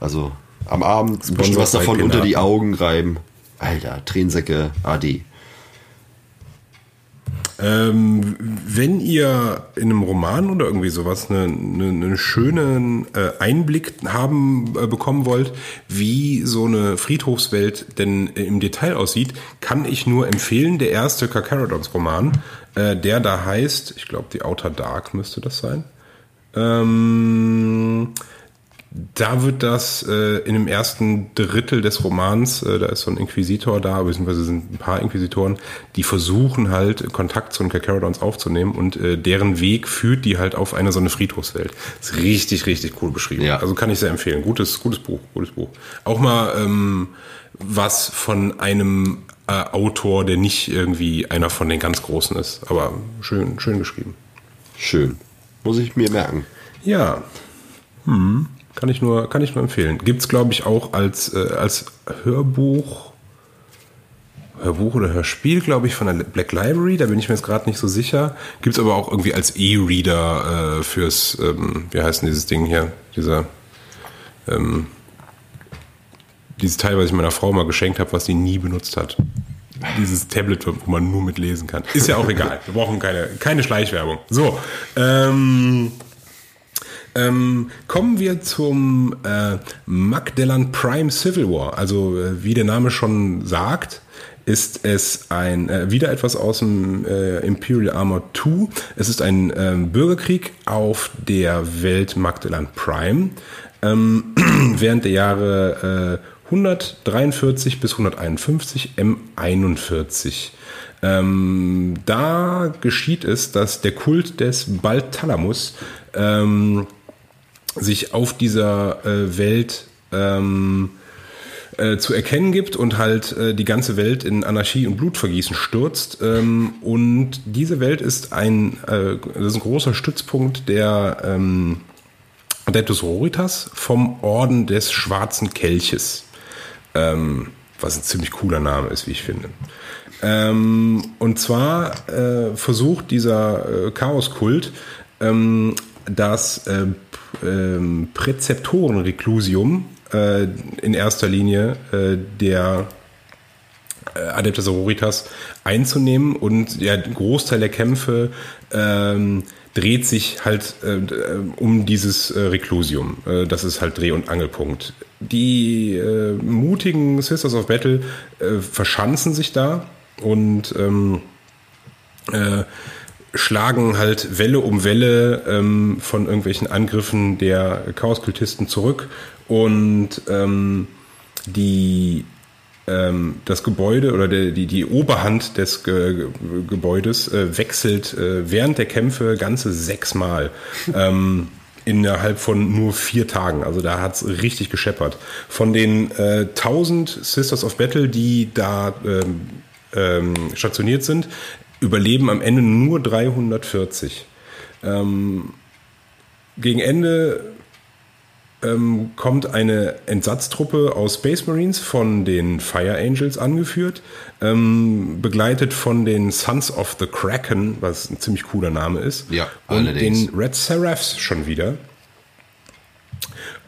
also am Abend ein bisschen was davon unter die Augen reiben. Alter, Tränensäcke, AD. Ähm, wenn ihr in einem Roman oder irgendwie sowas einen eine, eine schönen äh, Einblick haben äh, bekommen wollt, wie so eine Friedhofswelt denn äh, im Detail aussieht, kann ich nur empfehlen, der erste Carcaradons Roman, der da heißt, ich glaube, die Outer Dark müsste das sein. Ähm, da wird das äh, in dem ersten Drittel des Romans, äh, da ist so ein Inquisitor da, beziehungsweise sind ein paar Inquisitoren, die versuchen halt Kontakt zu den Carcaradons aufzunehmen und äh, deren Weg führt die halt auf eine so eine Friedhofswelt. ist richtig, richtig cool beschrieben. Ja. Also kann ich sehr empfehlen. Gutes, gutes Buch, gutes Buch. Auch mal ähm, was von einem äh, Autor, der nicht irgendwie einer von den ganz Großen ist, aber schön, schön geschrieben. Schön. Muss ich mir merken. Ja. Hm. Kann ich nur, kann ich nur empfehlen. Gibt es, glaube ich, auch als, äh, als Hörbuch, Hörbuch oder Hörspiel, glaube ich, von der Black Library. Da bin ich mir jetzt gerade nicht so sicher. Gibt es aber auch irgendwie als E-Reader äh, fürs, ähm, wie heißt denn dieses Ding hier? Dieser, ähm, dieses Teil, was ich meiner Frau mal geschenkt habe, was sie nie benutzt hat. Dieses Tablet, wo man nur mit lesen kann. Ist ja auch egal. Wir brauchen keine, keine Schleichwerbung. So. Ähm, ähm, kommen wir zum äh, Magdellan Prime Civil War. Also äh, wie der Name schon sagt, ist es ein äh, wieder etwas aus dem äh, Imperial Armor 2. Es ist ein ähm, Bürgerkrieg auf der Welt Magdellan Prime ähm, während der Jahre 143 äh, bis 151 M41. Ähm, da geschieht es, dass der Kult des Balthalamus ähm, sich auf dieser äh, Welt ähm, äh, zu erkennen gibt und halt äh, die ganze Welt in Anarchie und Blutvergießen stürzt. Ähm, und diese Welt ist ein, äh, das ist ein großer Stützpunkt der ähm, Adeptus Roritas vom Orden des Schwarzen Kelches. Ähm, was ein ziemlich cooler Name ist, wie ich finde. Ähm, und zwar äh, versucht dieser äh, Chaoskult ähm, das äh, ähm, Präzeptorenreklusium äh, in erster Linie äh, der äh, Adeptus Auroritas einzunehmen und ein Großteil der Kämpfe ähm, dreht sich halt äh, um dieses äh, Reklusium. Äh, das ist halt Dreh- und Angelpunkt. Die äh, mutigen Sisters of Battle äh, verschanzen sich da und ähm, äh, schlagen halt Welle um Welle ähm, von irgendwelchen Angriffen der Chaoskultisten zurück und ähm, die ähm, das Gebäude oder der, die, die Oberhand des Ge Gebäudes äh, wechselt äh, während der Kämpfe ganze sechsmal. ähm, innerhalb von nur vier Tagen. Also da hat's richtig gescheppert. Von den äh, 1000 Sisters of Battle, die da ähm, ähm, stationiert sind, überleben am Ende nur 340. Ähm, gegen Ende ähm, kommt eine Entsatztruppe aus Space Marines von den Fire Angels angeführt, ähm, begleitet von den Sons of the Kraken, was ein ziemlich cooler Name ist, ja, und den Red Seraphs schon wieder.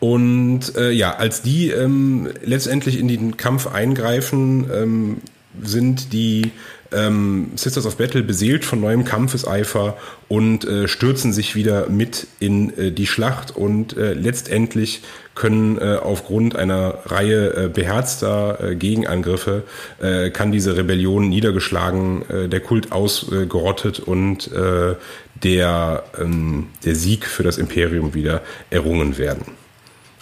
Und äh, ja, als die ähm, letztendlich in den Kampf eingreifen, ähm, sind die ähm, Sisters of Battle beseelt von neuem Kampfeseifer und äh, stürzen sich wieder mit in äh, die Schlacht und äh, letztendlich können äh, aufgrund einer Reihe äh, beherzter äh, Gegenangriffe kann diese Rebellion niedergeschlagen, der Kult ausgerottet und der, ähm, der Sieg für das Imperium wieder errungen werden.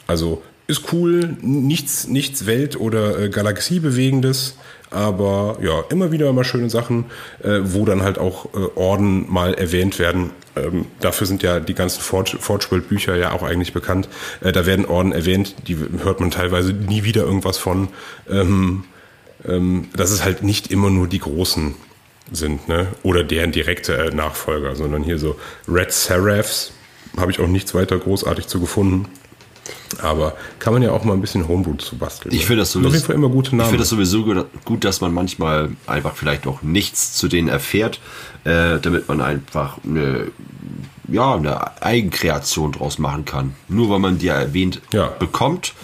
Also ist cool, nichts, nichts Welt- oder Galaxiebewegendes, aber ja, immer wieder mal schöne Sachen, äh, wo dann halt auch äh, Orden mal erwähnt werden. Ähm, dafür sind ja die ganzen Forge-Bücher ja auch eigentlich bekannt. Äh, da werden Orden erwähnt, die hört man teilweise nie wieder irgendwas von. Ähm, ähm, dass es halt nicht immer nur die Großen sind, ne? Oder deren direkte äh, Nachfolger, sondern hier so Red Seraphs habe ich auch nichts weiter großartig zu gefunden. Aber kann man ja auch mal ein bisschen Homebrew zu basteln. Ich ne? finde das Und auf jeden sowieso, Fall immer gute ich Namen. finde das sowieso gut- dass man manchmal einfach vielleicht auch nichts zu denen erfährt, äh, damit man einfach eine, ja, eine Eigenkreation draus machen kann. Nur weil man die erwähnt Ja. bekommt.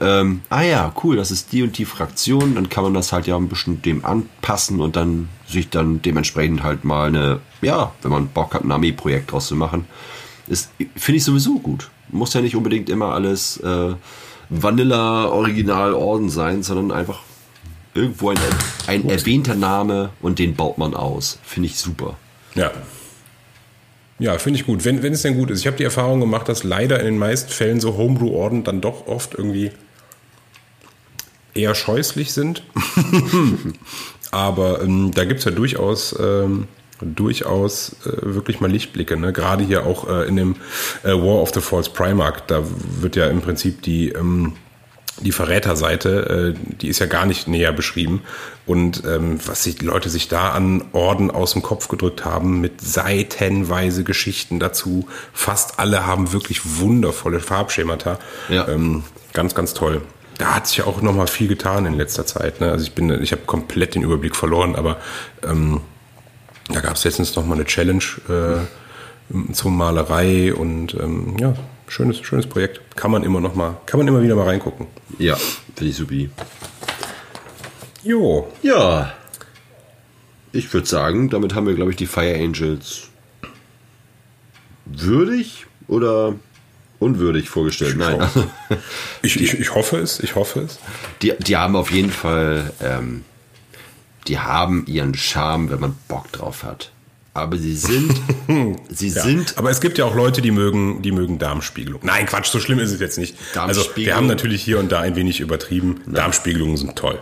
Ähm, ah ja, cool, das ist die und die Fraktion, dann kann man das halt ja ein bisschen dem anpassen und dann sich dann dementsprechend halt mal eine, ja, wenn man Bock hat, ein Armeeprojekt draus zu machen. Ist, finde ich sowieso gut. Muss ja nicht unbedingt immer alles äh, Vanilla-Original-Orden sein, sondern einfach irgendwo ein, ein erwähnter Name und den baut man aus. Finde ich super. Ja. Ja, finde ich gut. Wenn, wenn es denn gut ist. Ich habe die Erfahrung gemacht, dass leider in den meisten Fällen so Homebrew-Orden dann doch oft irgendwie eher scheußlich sind. Aber ähm, da gibt es ja durchaus, ähm, durchaus äh, wirklich mal Lichtblicke. Ne? Gerade hier auch äh, in dem äh, War of the False Primarch, da wird ja im Prinzip die, ähm, die Verräterseite, äh, die ist ja gar nicht näher beschrieben. Und ähm, was sich die Leute sich da an Orden aus dem Kopf gedrückt haben, mit seitenweise Geschichten dazu. Fast alle haben wirklich wundervolle Farbschemata. Ja. Ähm, ganz, ganz toll. Da hat sich ja auch noch mal viel getan in letzter Zeit. Ne? Also ich bin, ich habe komplett den Überblick verloren, aber ähm, da gab es letztens noch mal eine Challenge äh, zur Malerei und ähm, ja, schönes, schönes Projekt. Kann man immer noch mal, kann man immer wieder mal reingucken. Ja, finde ich supi. Jo, Ja. Ich würde sagen, damit haben wir, glaube ich, die Fire Angels würdig oder unwürdig vorgestellt. Nein. hoffe. ich, ich, ich hoffe es, ich hoffe es. Die, die haben auf jeden Fall, ähm, die haben ihren Charme, wenn man Bock drauf hat. Aber sie sind, sie Ja. sind, Aber es gibt ja auch Leute, die mögen, die mögen Darmspiegelung. Nein, Quatsch, so schlimm ist es jetzt nicht. Also wir haben natürlich hier und da ein wenig übertrieben. Darmspiegelungen sind toll.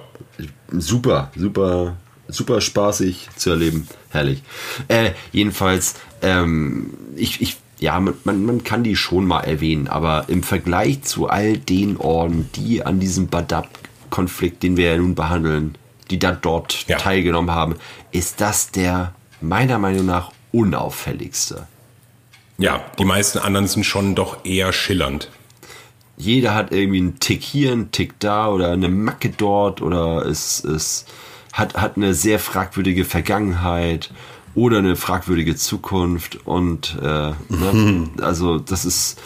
super, super, super spaßig zu erleben. Herrlich. Äh, jedenfalls, ähm, ich, ich, ja, man, man, man kann die schon mal erwähnen, aber im Vergleich zu all den Orden, die an diesem Badab-Konflikt, den wir ja nun behandeln, die da dort Ja. teilgenommen haben, ist das der meiner Meinung nach unauffälligste. Ja, die meisten anderen sind schon doch eher schillernd. jeder hat irgendwie einen Tick hier, einen Tick da oder eine Macke dort oder es, es hat, hat eine sehr fragwürdige Vergangenheit oder eine fragwürdige Zukunft und äh, ne? also das ist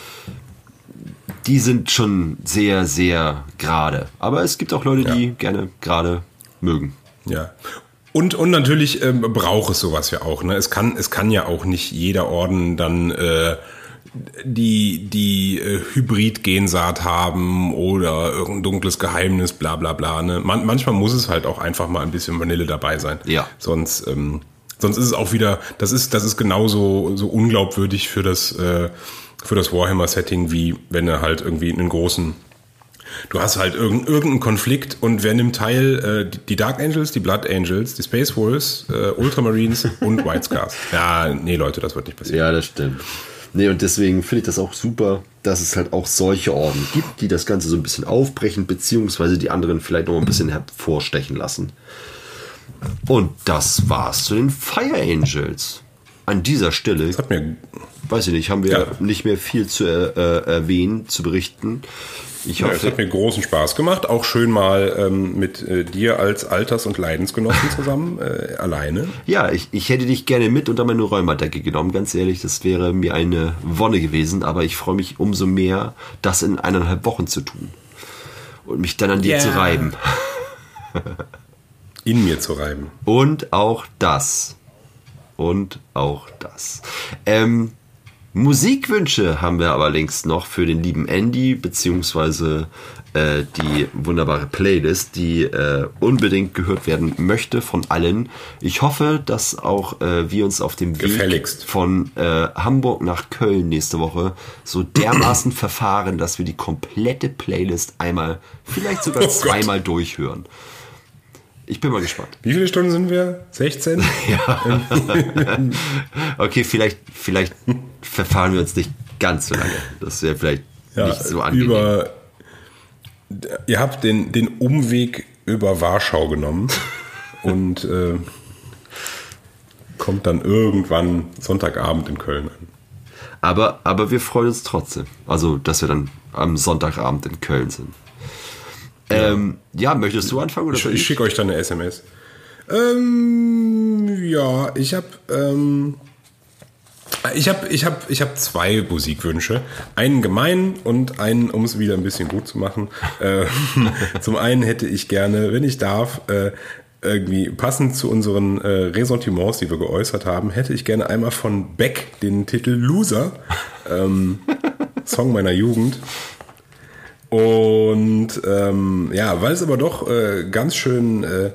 die sind schon sehr, sehr gerade. Aber es gibt auch Leute, die gerne gerade mögen. Ja. Und, und natürlich ähm, braucht es sowas ja auch. Ne? Es, kann, es kann ja auch nicht jeder Orden dann äh, die, die äh, Hybrid-Gensaat haben oder irgendein dunkles Geheimnis, bla bla bla. Ne? Man, manchmal muss es halt auch einfach mal ein bisschen Vanille dabei sein. Ja. Sonst, ähm, sonst ist es auch wieder, das ist, das ist genauso so unglaubwürdig für das, äh, für das Warhammer-Setting, wie wenn er halt irgendwie einen großen Du hast halt irgendeinen Konflikt und wer nimmt teil? Äh, die- die Dark Angels, die Blood Angels, die Space Wolves, äh, Ultramarines und White Scars. Ja, nee, Leute, das wird nicht passieren. Ja, das stimmt. Nee, und deswegen finde ich das auch super, dass es halt auch solche Orden gibt, die das Ganze so ein bisschen aufbrechen, beziehungsweise die anderen vielleicht noch ein bisschen hervorstechen lassen. Und das war's zu den Fire Angels. An dieser Stelle, Das hat mir, weiß ich nicht, haben wir Ja. nicht mehr viel zu äh, äh, erwähnen, zu berichten. Ich ja, es hoffe, hat mir großen Spaß gemacht. Auch schön mal ähm, mit äh, dir als Alters- und Leidensgenossen zusammen, äh, alleine. ja, ich, ich hätte dich gerne mit unter meine Räumerdecke genommen, ganz ehrlich, das wäre mir eine Wonne gewesen, aber ich freue mich umso mehr, das in eineinhalb Wochen zu tun. Und mich dann an dir Ja. zu reiben. In mir zu reiben. Und auch das. Und auch das. Ähm, Musikwünsche haben wir aber längst noch für den lieben Andy, beziehungsweise äh, die wunderbare Playlist, die äh, unbedingt gehört werden möchte von allen. Ich hoffe, dass auch äh, wir uns auf dem Weg Gefälligst. von äh, Hamburg nach Köln nächste Woche so dermaßen verfahren, dass wir die komplette Playlist einmal, vielleicht sogar Oh Gott. zweimal durchhören. Ich bin mal gespannt. Wie viele Stunden sind wir? 16? Okay, vielleicht, vielleicht verfahren wir uns nicht ganz so lange. Das wäre vielleicht nicht so angenehm. über. Ihr habt den, den Umweg über Warschau genommen und äh, kommt dann irgendwann Sonntagabend in Köln an. Aber, aber wir freuen uns trotzdem. Also, dass wir dann am Sonntagabend in Köln sind. Ähm, ja, möchtest du anfangen oder Ich, ich schicke euch dann eine SMS. Ähm, ja, ich habe ähm, ich habe ich hab, ich hab zwei Musikwünsche. Einen gemein und einen, um es wieder ein bisschen gut zu machen. Äh, zum einen hätte ich gerne, wenn ich darf, äh, irgendwie passend zu unseren äh, Ressentiments, die wir geäußert haben, hätte ich gerne einmal von Beck den Titel Loser, ähm, Song meiner Jugend. Und ähm, ja, weil es aber doch äh, ganz schön äh,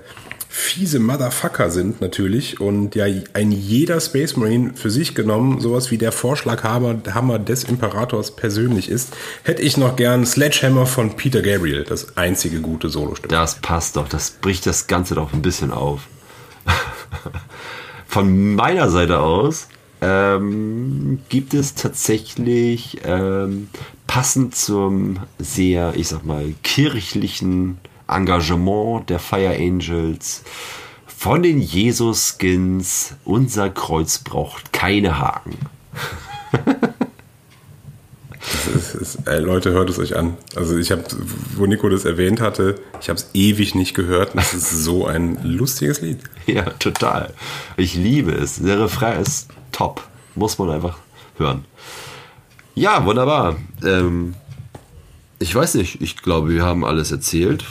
fiese Motherfucker sind natürlich und ja ein jeder Space Marine für sich genommen sowas wie der Vorschlaghammer Hammer des Imperators persönlich ist, hätte ich noch gern Sledgehammer von Peter Gabriel, das einzige gute Solostück. Das passt doch, das bricht das Ganze doch ein bisschen auf. Von meiner Seite aus ähm, gibt es tatsächlich ähm, passend zum sehr, ich sag mal, kirchlichen Engagement der Fire Angels von den Jesus-Skins, unser Kreuz braucht keine Haken. Es ist, äh, Leute, hört es euch an. Also ich habe, wo Nico das erwähnt hatte, ich habe es ewig nicht gehört. und Es ist so ein lustiges Lied. Ja, total. Ich liebe es. Der Refrain ist top. Muss man einfach hören. Ja, wunderbar. Ähm, ich weiß nicht. Ich glaube, wir haben alles erzählt.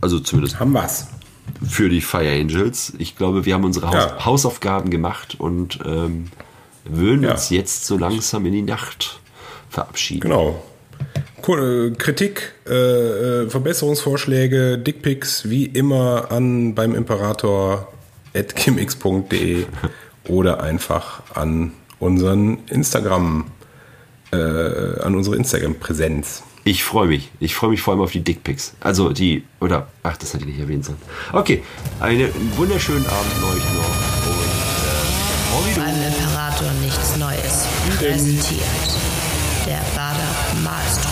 Also zumindest Haben was. für die Fire Angels. Ich glaube, wir haben unsere Haus Ja. Hausaufgaben gemacht und ähm, würden Ja. uns jetzt so langsam in die Nacht verabschieden. Genau. Äh, Kritik, äh, äh, Verbesserungsvorschläge, Dickpics wie immer an beim Imperator at gmx.de oder einfach an unseren Instagram, äh, an unsure Instagram-Präsenz. Ich freue mich. Ich freue mich vor allem auf die Dickpics. Also die, oder, ach, das hatte ich nicht erwähnt sollen. Okay, einen wunderschönen Abend euch noch. Und äh. Beim Imperator nichts Neues. Präsentiert. Der Bader Malstrom.